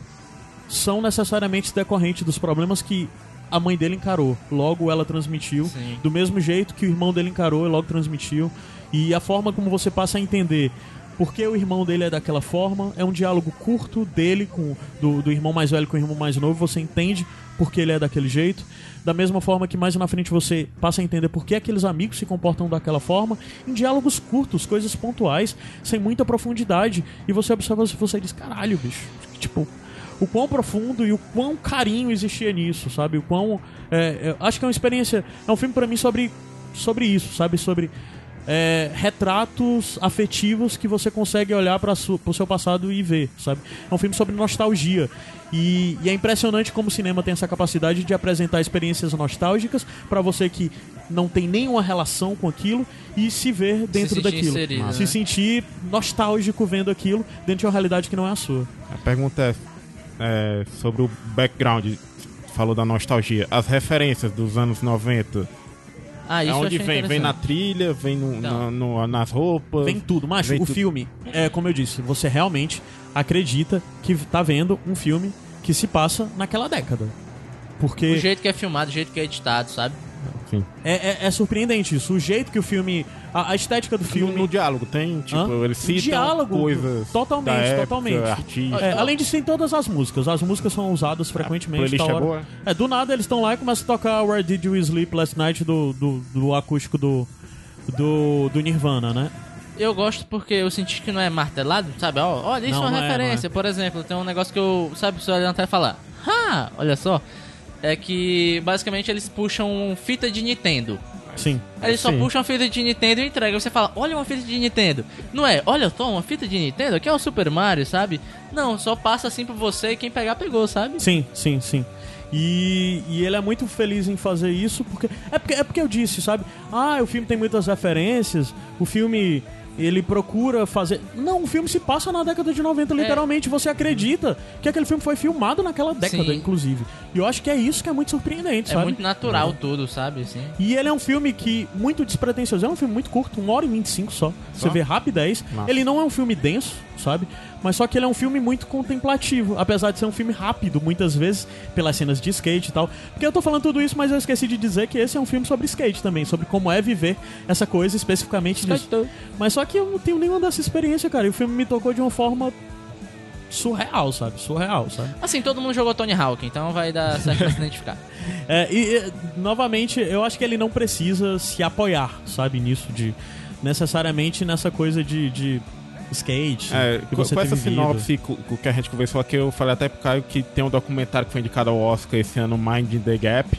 são necessariamente decorrentes dos problemas que a mãe dele encarou. Logo, ela transmitiu. Sim. Do mesmo jeito que o irmão dele encarou, e logo transmitiu. E a forma como você passa a entender por que o irmão dele é daquela forma é um diálogo curto dele com do, do irmão mais velho com o irmão mais novo. Você entende por que ele é daquele jeito. Da mesma forma que mais na frente você passa a entender por que aqueles amigos se comportam daquela forma, em diálogos curtos, coisas pontuais, sem muita profundidade. E você observa e você diz: caralho, bicho. Tipo, o quão profundo e o quão carinho existia nisso, sabe? O quão. É, é, acho que é uma experiência. É um filme para mim sobre, sobre isso, sabe? Sobre é, retratos afetivos que você consegue olhar para o seu passado e ver, sabe? É um filme sobre nostalgia. E, e é impressionante como o cinema tem essa capacidade de apresentar experiências nostálgicas para você que não tem nenhuma relação com aquilo e se ver dentro sentir daquilo. inserido, se né? sentir nostálgico vendo aquilo dentro de uma realidade que não é a sua. A pergunta é, é, sobre o background. Falou da nostalgia. As referências dos anos 90. Ah, isso é onde vem? Vem na trilha, vem no, na- no- nas roupas. Vem tudo. Vem o tudo. filme, é como eu disse, você realmente acredita que tá vendo um filme que se passa naquela década. O Porque jeito que é filmado, o jeito que é editado, sabe? Sim. é, é- é surpreendente isso. O jeito que o filme. A, a estética do No, filme. no diálogo tem, tipo, Hã? eles citam Diálogo, coisas totalmente, da época, totalmente. É, além disso, tem todas as músicas. As músicas são usadas frequentemente. playlist tal é boa? É, do nada eles estão lá e começam a tocar Where Did You Sleep Last Night do, do, do acústico do, do, do Nirvana, né? Eu gosto porque eu senti que não é martelado, sabe? Olha, isso Não, é uma é, referência. Por exemplo, tem um negócio que eu, sabe, se levantar e falar, ah, olha só. É que basicamente eles puxam fita de Nintendo. Sim. Aí Eles só Sim. puxam a fita de Nintendo e entregam. Você fala, olha uma fita de Nintendo. Não é, olha só, uma fita de Nintendo, aqui é o Super Mario, sabe? Não, só passa assim pra você e quem pegar, pegou, sabe? Sim, sim, sim. E, e ele é muito feliz em fazer isso porque é, porque. é porque eu disse, sabe? Ah, o filme tem muitas referências, o filme. Ele procura fazer. Não, o filme se passa na década de 90, literalmente. Você acredita que aquele filme foi filmado naquela década, Sim. inclusive. E eu acho que é isso que é muito surpreendente, É sabe? muito natural tudo, sabe? Assim. E ele é um filme que, muito despretensioso, é um filme muito curto, 1 hora e 25 só. Você Só? vê rapidez. Massa. Ele não é um filme denso, sabe? Mas só que ele é um filme muito contemplativo, apesar de ser um filme rápido, muitas vezes, pelas cenas de skate e tal. Porque eu tô falando tudo isso, mas eu esqueci de dizer que esse é um filme sobre skate também, sobre como é viver essa coisa especificamente disso. Mas só que eu não tenho nenhuma dessa experiência, cara. E o filme me tocou de uma forma surreal, sabe? Surreal, sabe? Assim, todo mundo jogou Tony Hawk, então vai dar certo pra se identificar. É, e, e, novamente, eu acho que ele não precisa se apoiar, sabe, nisso, de necessariamente nessa coisa de, de skate. É, que com, você com essa vivido. sinopse que a gente conversou aqui, eu falei até pro Caio que tem um documentário que foi indicado ao Oscar esse ano, Mind the Gap,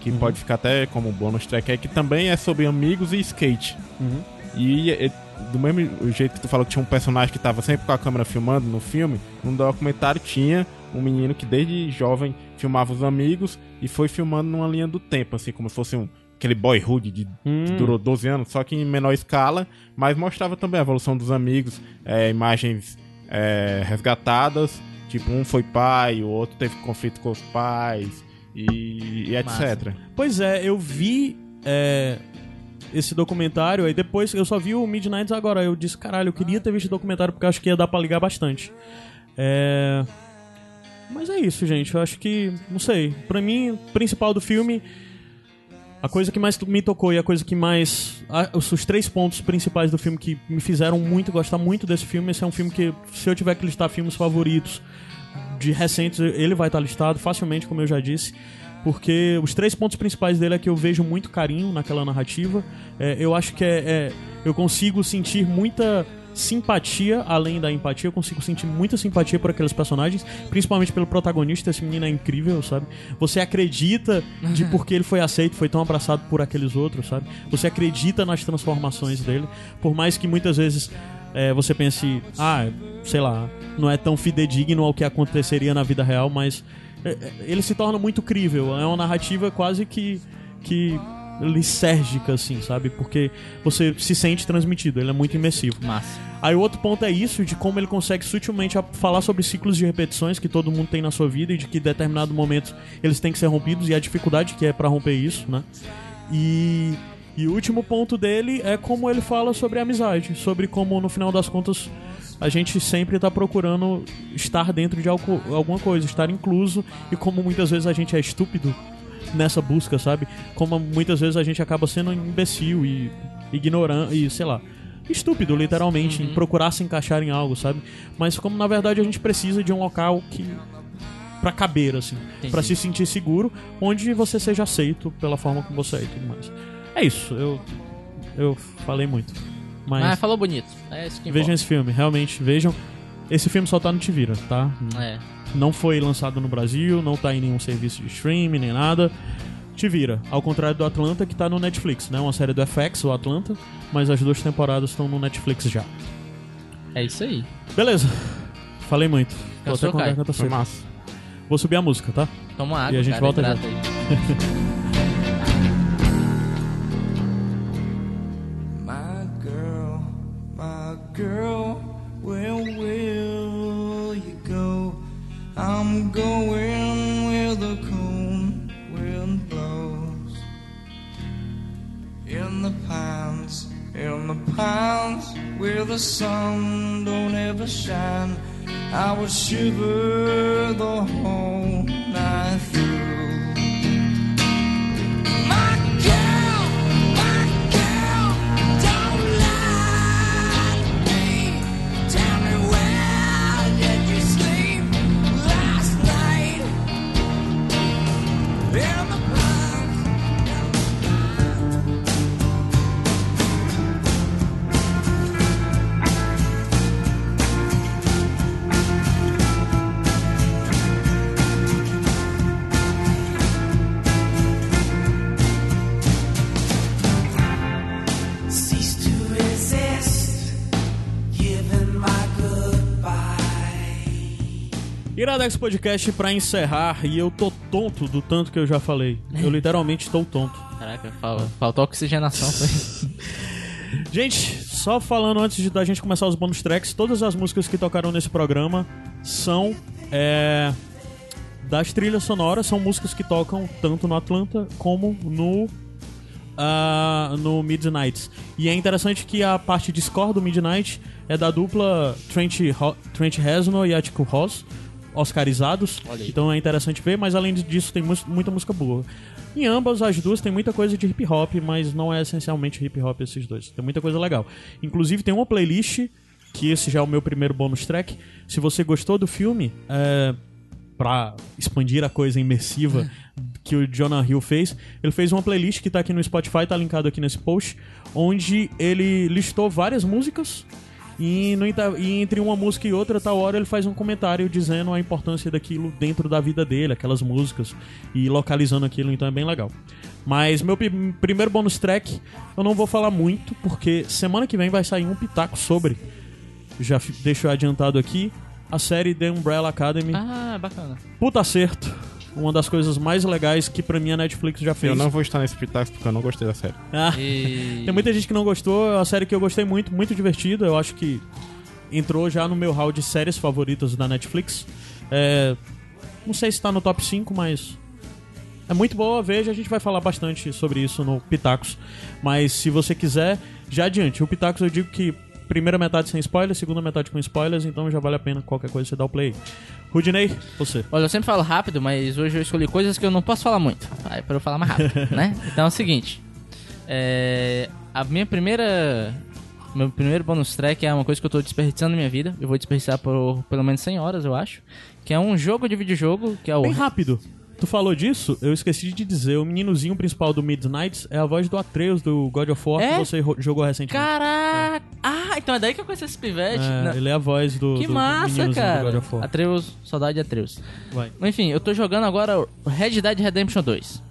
que Uhum. pode ficar até como bônus track aí, que também é sobre amigos e skate. Uhum. E, e, do mesmo jeito que tu falou que tinha um personagem que tava sempre com a câmera filmando no filme, no documentário tinha um menino que desde jovem filmava os amigos e foi filmando numa linha do tempo, assim, como se fosse um aquele boyhood de, que Hum. durou 12 anos, só que em menor escala, mas mostrava também a evolução dos amigos, é, imagens é, resgatadas, tipo, um foi pai, o outro teve conflito com os pais e, e etc. Pois é, eu vi é, esse documentário, aí depois eu só vi o Midnight agora. Eu disse, caralho, eu queria ter visto o documentário porque acho que ia dar pra ligar bastante. É. Mas é isso, gente. Eu acho que, não sei. Pra mim, o principal do filme, a coisa que mais me tocou e a coisa que mais. os três pontos principais do filme que me fizeram muito gostar muito desse filme. Esse é um filme que, se eu tiver que listar filmes favoritos de recentes, ele vai estar listado facilmente, como eu já disse. Porque os três pontos principais dele é que eu vejo muito carinho naquela narrativa. É, eu acho que é, é- eu consigo sentir muita simpatia, além da empatia, eu consigo sentir muita simpatia por aqueles personagens, principalmente pelo protagonista. Esse menino é incrível, sabe? Você acredita de porque ele foi aceito, foi tão abraçado por aqueles outros, sabe? Você acredita nas transformações dele, por mais que muitas vezes é, você pense, ah, sei lá, não é tão fidedigno ao que aconteceria na vida real, mas é, é, ele se torna muito crível. É uma narrativa quase que que lisérgica, assim, sabe? Porque você se sente transmitido, ele é muito imersivo. Massa. Aí o outro ponto é isso, de como ele consegue sutilmente falar sobre ciclos de repetições que todo mundo tem na sua vida e de que em determinado momento eles têm que ser rompidos e a dificuldade que é pra romper isso, né? E, e o último ponto dele é como ele fala sobre a amizade, sobre como no final das contas a gente sempre tá procurando estar dentro de algo, alguma coisa, estar incluso e como muitas vezes a gente é estúpido nessa busca, sabe? Como muitas vezes a gente acaba sendo imbecil e ignorante e sei lá, estúpido literalmente em procurar se encaixar em algo, sabe? Mas como na verdade a gente precisa de um local que Pra caber assim, pra se sentir seguro, onde você seja aceito pela forma como você é e tudo mais. É isso, eu eu falei muito. Mas Mas falou bonito. É isso que vejam esse filme, realmente vejam. Esse filme só tá no Tivira, tá? É. Não foi lançado no Brasil, não tá em nenhum serviço de streaming nem nada. Te vira. Ao contrário do Atlanta, que tá no Netflix, né? Uma série do FX, o Atlanta, mas as duas temporadas estão no Netflix já. É isso aí. Beleza. Falei muito. Vou Cansou, até com a garganta Foi massa. Vou subir a música, tá? Toma água, E a gente cara, volta já. hidrata aí. I'm going where the cold wind blows. In the pines, in the pines, where the sun don't ever shine, I will shiver the whole night through. Iradex Podcast pra encerrar, e eu tô tonto do tanto que eu já falei. Eu literalmente estou tonto. Caraca, fal- faltou oxigenação. Foi. Gente, só falando antes de da gente começar os bônus tracks, todas as músicas que tocaram nesse programa são é, das trilhas sonoras, são músicas que tocam tanto no Atlanta como no ah, no Midnight. E é interessante que a parte de score do Midnight é da dupla Trent, Ho- Trent Reznor e Atticus Ross, oscarizados. Então é interessante ver, mas além disso tem muita música boa. Em ambas as duas tem muita coisa de hip hop, mas não é essencialmente hip hop esses dois. Tem muita coisa legal. Inclusive tem uma playlist que esse já é o meu primeiro bônus track. Se você gostou do filme, é, pra expandir a coisa imersiva que o Jonah Hill fez, ele fez uma playlist que tá aqui no Spotify, tá linkado aqui nesse post, onde ele listou várias músicas e, no e entre uma música e outra, tal hora ele faz um comentário dizendo a importância daquilo dentro da vida dele, aquelas músicas, e localizando aquilo, então é bem legal. Mas meu primeiro bônus track, eu não vou falar muito, porque semana que vem vai sair um pitaco sobre, já deixo adiantado aqui, a série The Umbrella Academy. ah, bacana. Puta acerto. Uma das coisas mais legais que pra mim a Netflix já fez. Eu não vou estar nesse pitaco porque eu não gostei da série. Ah, E... tem muita gente que não gostou. É uma série que eu gostei muito, muito divertida. Eu acho que entrou já no meu hall de séries favoritas da Netflix. É, não sei se tá no top 5, mas É muito boa, veja, a gente vai falar bastante sobre isso no Pitacos. Mas se você quiser, já adiante. O Pitacos eu digo que primeira metade sem spoilers, segunda metade com spoilers, então já vale a pena qualquer coisa você dar o play. Rudinei, você. Olha, eu sempre falo rápido, mas hoje eu escolhi coisas que eu não posso falar muito. Aí para eu falar mais rápido, né? Então é o seguinte. É, a minha primeira. Meu primeiro bonus track é uma coisa que eu tô desperdiçando na minha vida. Eu vou desperdiçar por pelo menos 100 horas, eu acho. Que é um jogo de videojogo, que é o. Bem rápido. Tu falou disso, eu esqueci de dizer, o meninozinho principal do Midnight é a voz do Atreus do God of War É? que você jogou recentemente. Caraca! Ah, então é daí que eu conheci esse pivete. É, ele é a voz do, Que do massa, meninozinho do God cara. of War. Atreus, saudade de Atreus. Vai. Enfim, eu tô jogando agora Red Dead Redemption 2.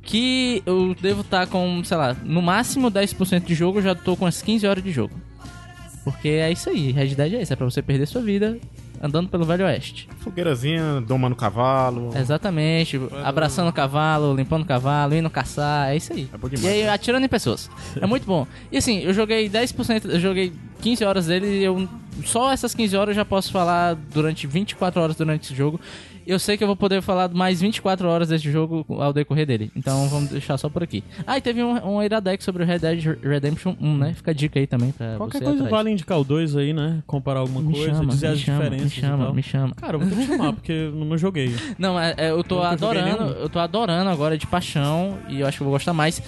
Que eu devo estar com, sei lá, no máximo 10% de jogo, eu já tô com as 15 horas de jogo. Porque é isso aí, Red Dead é isso, é pra você perder sua vida andando pelo Velho Oeste. Fogueirazinha, domando cavalo. Exatamente, abraçando o cavalo, limpando o cavalo, indo caçar, é isso aí. É bom demais, e aí né? atirando em pessoas. É muito bom. E assim, eu joguei 10%, eu joguei 15 horas dele e eu só essas 15 horas eu já posso falar durante 24 horas durante esse jogo. Eu sei que eu vou poder falar mais 24 horas desse jogo ao decorrer dele. Então vamos deixar só por aqui. Ah, e teve um, um Iradex sobre o Red Dead Redemption 1, né? Fica a dica aí também pra Qualquer coisa atrás. vale indicar o 2 aí, né? Comparar alguma Me coisa, chama, dizer as chama, diferenças me chama, me chama. Cara, eu vou ter que chamar, porque eu não joguei. Não, é- é, eu tô Eu adorando, eu tô adorando agora de paixão e eu acho que eu vou gostar mais.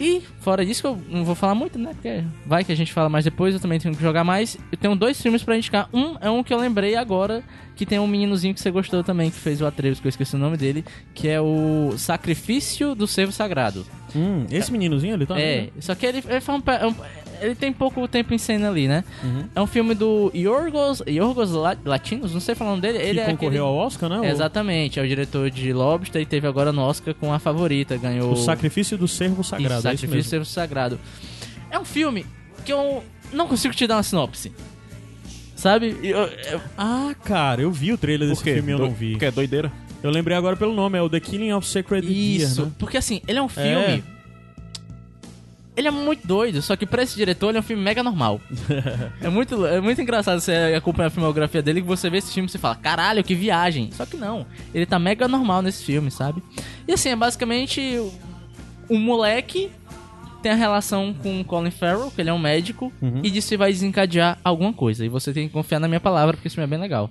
E fora disso que eu não vou falar muito, né? Porque vai que a gente fala mais depois, eu também tenho que jogar mais. Eu tenho dois filmes pra indicar. Um é um que eu lembrei agora, que tem um meninozinho que você gostou também, que fez o Atreus, que eu esqueci o nome dele, que é o Sacrifício do Servo Sagrado. Hum, esse meninozinho ali tá É, só que ele, ele, faz um um- ele tem pouco tempo em cena ali, né? Uhum. É um filme do Yorgos, Yorgos La- Latinos, não sei falar o nome dele. Que ele é concorreu aquele- ao Oscar, né? Exatamente, é o diretor de Lobster e teve agora no Oscar com a favorita, ganhou O Sacrifício do Servo Isso, Sagrado, é isso Sacrifício mesmo. Servo Sagrado. É um filme que eu não consigo te dar uma sinopse. Sabe? Eu- eu- Ah, cara, eu vi o trailer desse filme e eu Do- não vi. Porque é doideira. Eu lembrei agora pelo nome, é o The Killing of Sacred isso, Deer, né? porque assim, ele é um É. Ele é muito doido, só que pra esse diretor ele é um filme mega normal. é, muito, é muito engraçado você acompanhar a filmografia dele que você vê esse filme e você fala, caralho, que viagem. Só que não, ele tá mega normal nesse filme, sabe? E assim, é basicamente um moleque tem a relação com o Colin Farrell, que ele é um médico, e disso que vai desencadear alguma coisa. E você tem que confiar na minha palavra, porque filme é bem legal.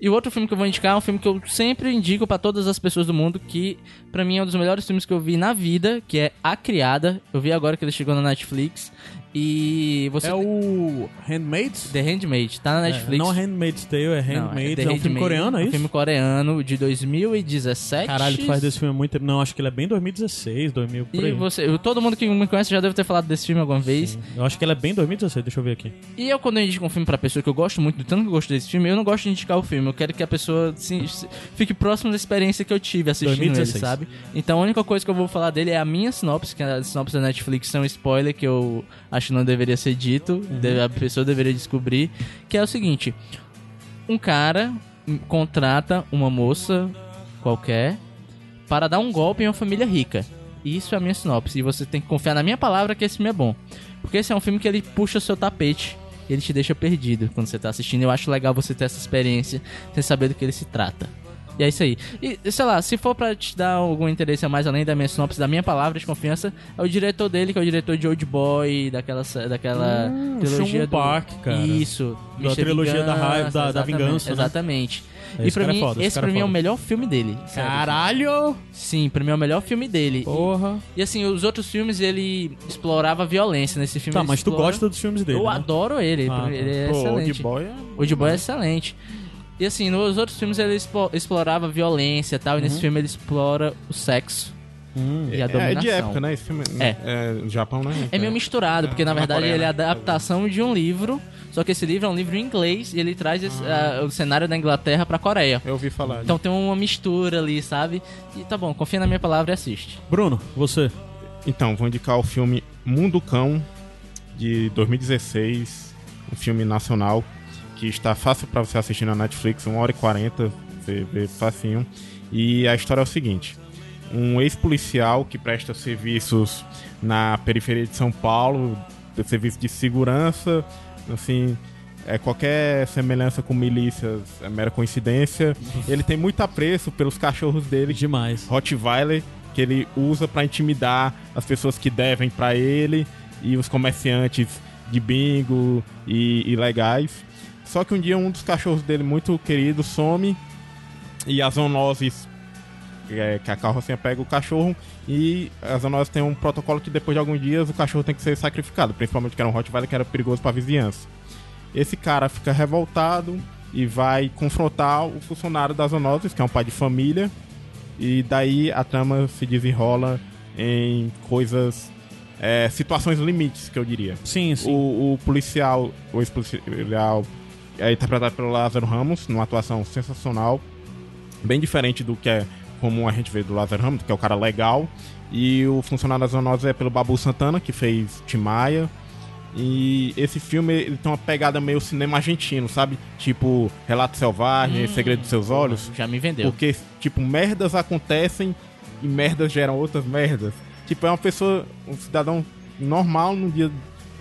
E o outro filme que eu vou indicar é um filme que eu sempre indico pra todas as pessoas do mundo, que pra mim é um dos melhores filmes que eu vi na vida, que é A Criada. Eu vi agora que ele chegou na Netflix. E você. É o Handmaid's? The Handmaid, tá na Netflix. É, não Handmaid's Tale, é Não, Handmaid's. The É, um filme Handmaid, coreano, é um isso? filme coreano de 2017. Caralho, tu faz desse filme há muito tempo. Não, acho que ele é bem 2016, 2000, por E aí. você, todo mundo que me conhece já deve ter falado desse filme alguma vez. Eu acho que ele é bem 2016, deixa eu ver aqui. E eu, quando eu indico um filme pra pessoa que eu gosto muito, do tanto que eu gosto desse filme, eu não gosto de indicar o filme. Eu quero que a pessoa se- se- fique próximo da experiência que eu tive assistindo 2016. ele, sabe? Então a única coisa que eu vou falar dele é a minha sinopse, que a sinopse da Netflix é um spoiler que eu acho que não deveria ser dito, deve- a pessoa deveria descobrir, que é o seguinte: um cara contrata uma moça qualquer para dar um golpe em uma família rica. Isso é a minha sinopse. E você tem que confiar na minha palavra que esse filme é bom. Porque esse é um filme que ele puxa o seu tapete. Ele te deixa perdido quando você tá assistindo. Eu acho legal você ter essa experiência sem saber do que ele se trata. E é isso aí. E, sei lá, se for pra te dar algum interesse a mais além da minha sinopse, da minha palavra de confiança, é o diretor dele, que é o diretor de Old Boy, daquela, daquela Hum, trilogia do... Park, cara. Isso. Da Mr. trilogia da raiva, da- da exatamente, vingança, né? Exatamente. Esse e pra cara é mim, foda, esse pra é mim é o foda. melhor filme dele. sério. Caralho! Sim, pra mim é o melhor filme dele. E- Porra. E, assim, os outros filmes ele explorava a violência. Nesse filme Tá, mas tu explora- gosta dos filmes dele, Eu né? adoro ele. Ah, ele é Pô, excelente. Old Boy é... Old Boy é excelente. E assim, nos outros filmes ele expo- explorava a violência e tal, e Uhum. nesse filme ele explora o sexo Hum. e a É, dominação. é de época, né? Esse filme É. é do Japão, né? É meio misturado, porque na É, verdade Coreia, ele é a né? adaptação de um livro, só que esse livro é um livro em inglês e ele traz esse- Ah. ah, o cenário da Inglaterra pra Coreia. Eu ouvi falar. Então tem uma mistura ali, sabe? E tá bom, confia na minha palavra e assiste. Bruno, você. Então, vou indicar o filme Mundo Cão, de 2016. Um filme nacional que está fácil para você assistir na Netflix, 1 hora e 40, você vê facinho. E a história é o seguinte: um ex-policial que presta serviços na periferia de São Paulo, serviço de segurança, assim, é, qualquer semelhança com milícias é mera coincidência. Ele tem muito apreço pelos cachorros dele, Demais. Rottweiler, que ele usa pra intimidar as pessoas que devem pra ele e os comerciantes de bingo e ilegais. Só que um dia um dos cachorros dele, muito querido, some e as zoonoses é, que a carrocinha pega o cachorro e as zoonoses têm um protocolo que depois de alguns dias o cachorro tem que ser sacrificado, principalmente que era um Rottweiler que era perigoso pra vizinhança. Esse cara fica revoltado e vai confrontar o funcionário das zoonoses, que é um pai de família, e daí a trama se desenrola em coisas. é, situações limites, que eu diria. Sim, sim. O, o policial, o ex-policial, é interpretado pelo Lázaro Ramos, numa atuação sensacional, bem diferente do que é comum a gente ver do Lázaro Ramos, que é o cara legal. E o funcionário das zoonoses é pelo Babu Santana, que fez Timaya. E esse filme ele tem uma pegada meio cinema argentino, sabe? Tipo Relato Selvagem, Segredo dos Seus Olhos. Já me vendeu. Porque, tipo, merdas acontecem e merdas geram outras merdas. Tipo, é uma pessoa, um cidadão normal no dia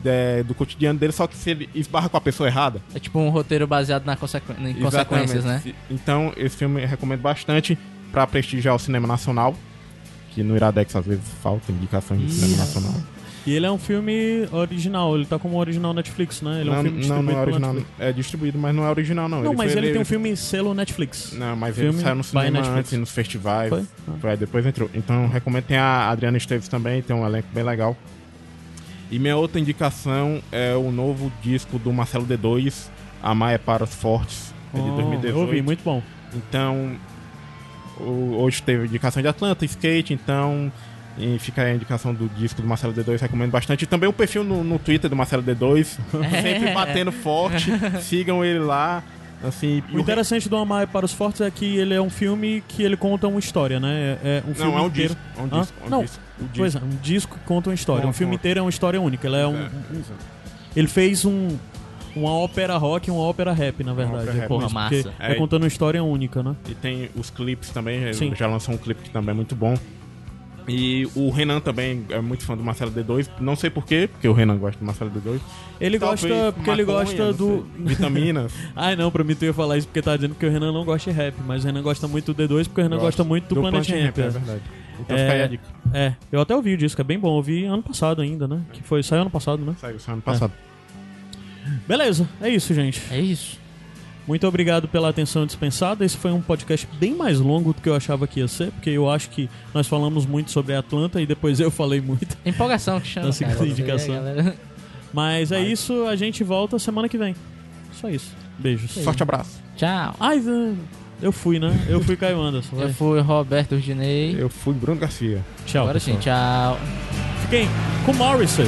é, do cotidiano dele, só que se ele esbarra com a pessoa errada. É tipo um roteiro baseado na consequ... em consequências, né? Então, esse filme eu recomendo bastante pra prestigiar o cinema nacional. Que no Iradex às vezes falta indicação de cinema nacional. E ele é um filme original, ele tá como original Netflix, né? Ele é um não, filme não, não é distribuído original. É distribuído, mas não é original, não. Não, mas foi- ele, tem um filme selo Netflix. Não, mas Filme ele saiu no cinema antes, nos festivais. Foi? Ah. Foi, depois entrou. Então recomendo. Tem a Adriana Esteves também, tem um elenco bem legal. E minha outra indicação é o novo disco do Marcelo D2, Amar é para os Fortes, é de Oh, 2018. eu ouvi, muito bom. Então, hoje teve indicação de Atlanta, Skate, então e fica aí a indicação do disco do Marcelo D2, recomendo bastante. E também o perfil no, no Twitter do Marcelo D2, sempre batendo forte. Sigam ele lá. Assim, O interessante do Amar é para os Fortes é que ele é um filme que ele conta uma história, né? É, é um filme Não, é um inteiro. disco. É um disco. é um Não, disco, o disco. Pois é, um disco que conta uma história. Conta um filme uma- inteiro é uma história única. Ele é um, É, um- ele fez um uma ópera rock e uma ópera rap, na verdade. ópera rap. Porra, Porra, porque massa. É É. contando uma história única, né? E tem os clipes também, ele Sim. já lançou um clipe que também é muito bom. E o Renan também é muito fã do Marcelo D2. Não sei porquê, porque o Renan gosta do Marcelo D2. Ele Talvez gosta porque ele maconha, gosta não do sei, vitaminas. Ai, não, pra mim tu ia falar isso porque tá dizendo que o Renan não gosta de rap, mas o Renan gosta muito do D2 porque o Renan Gosto. gosta muito do, Planet Ramp. é é. verdade. Então É. fica aí a dica. É, eu até ouvi o disco, é bem bom. Eu ouvi ano passado ainda, né? Que foi, saiu ano passado, né? Saiu só ano passado. Beleza, é isso, gente. É isso. Muito obrigado pela atenção dispensada. Esse foi um podcast bem mais longo do que eu achava que ia ser, porque eu acho que nós falamos muito sobre a Atlanta e depois eu falei muito. Empolgação que chama. Segunda cara. indicação. Mas é isso, a gente volta semana que vem. Só isso. Beijos. Forte abraço. Tchau. Ai, eu fui, né? Eu fui Caio Anderson. vai. Eu fui Roberto Urdinei. Eu fui Bruno Garcia. Tchau. Agora pessoal. sim, tchau. Fiquem com Morrissey.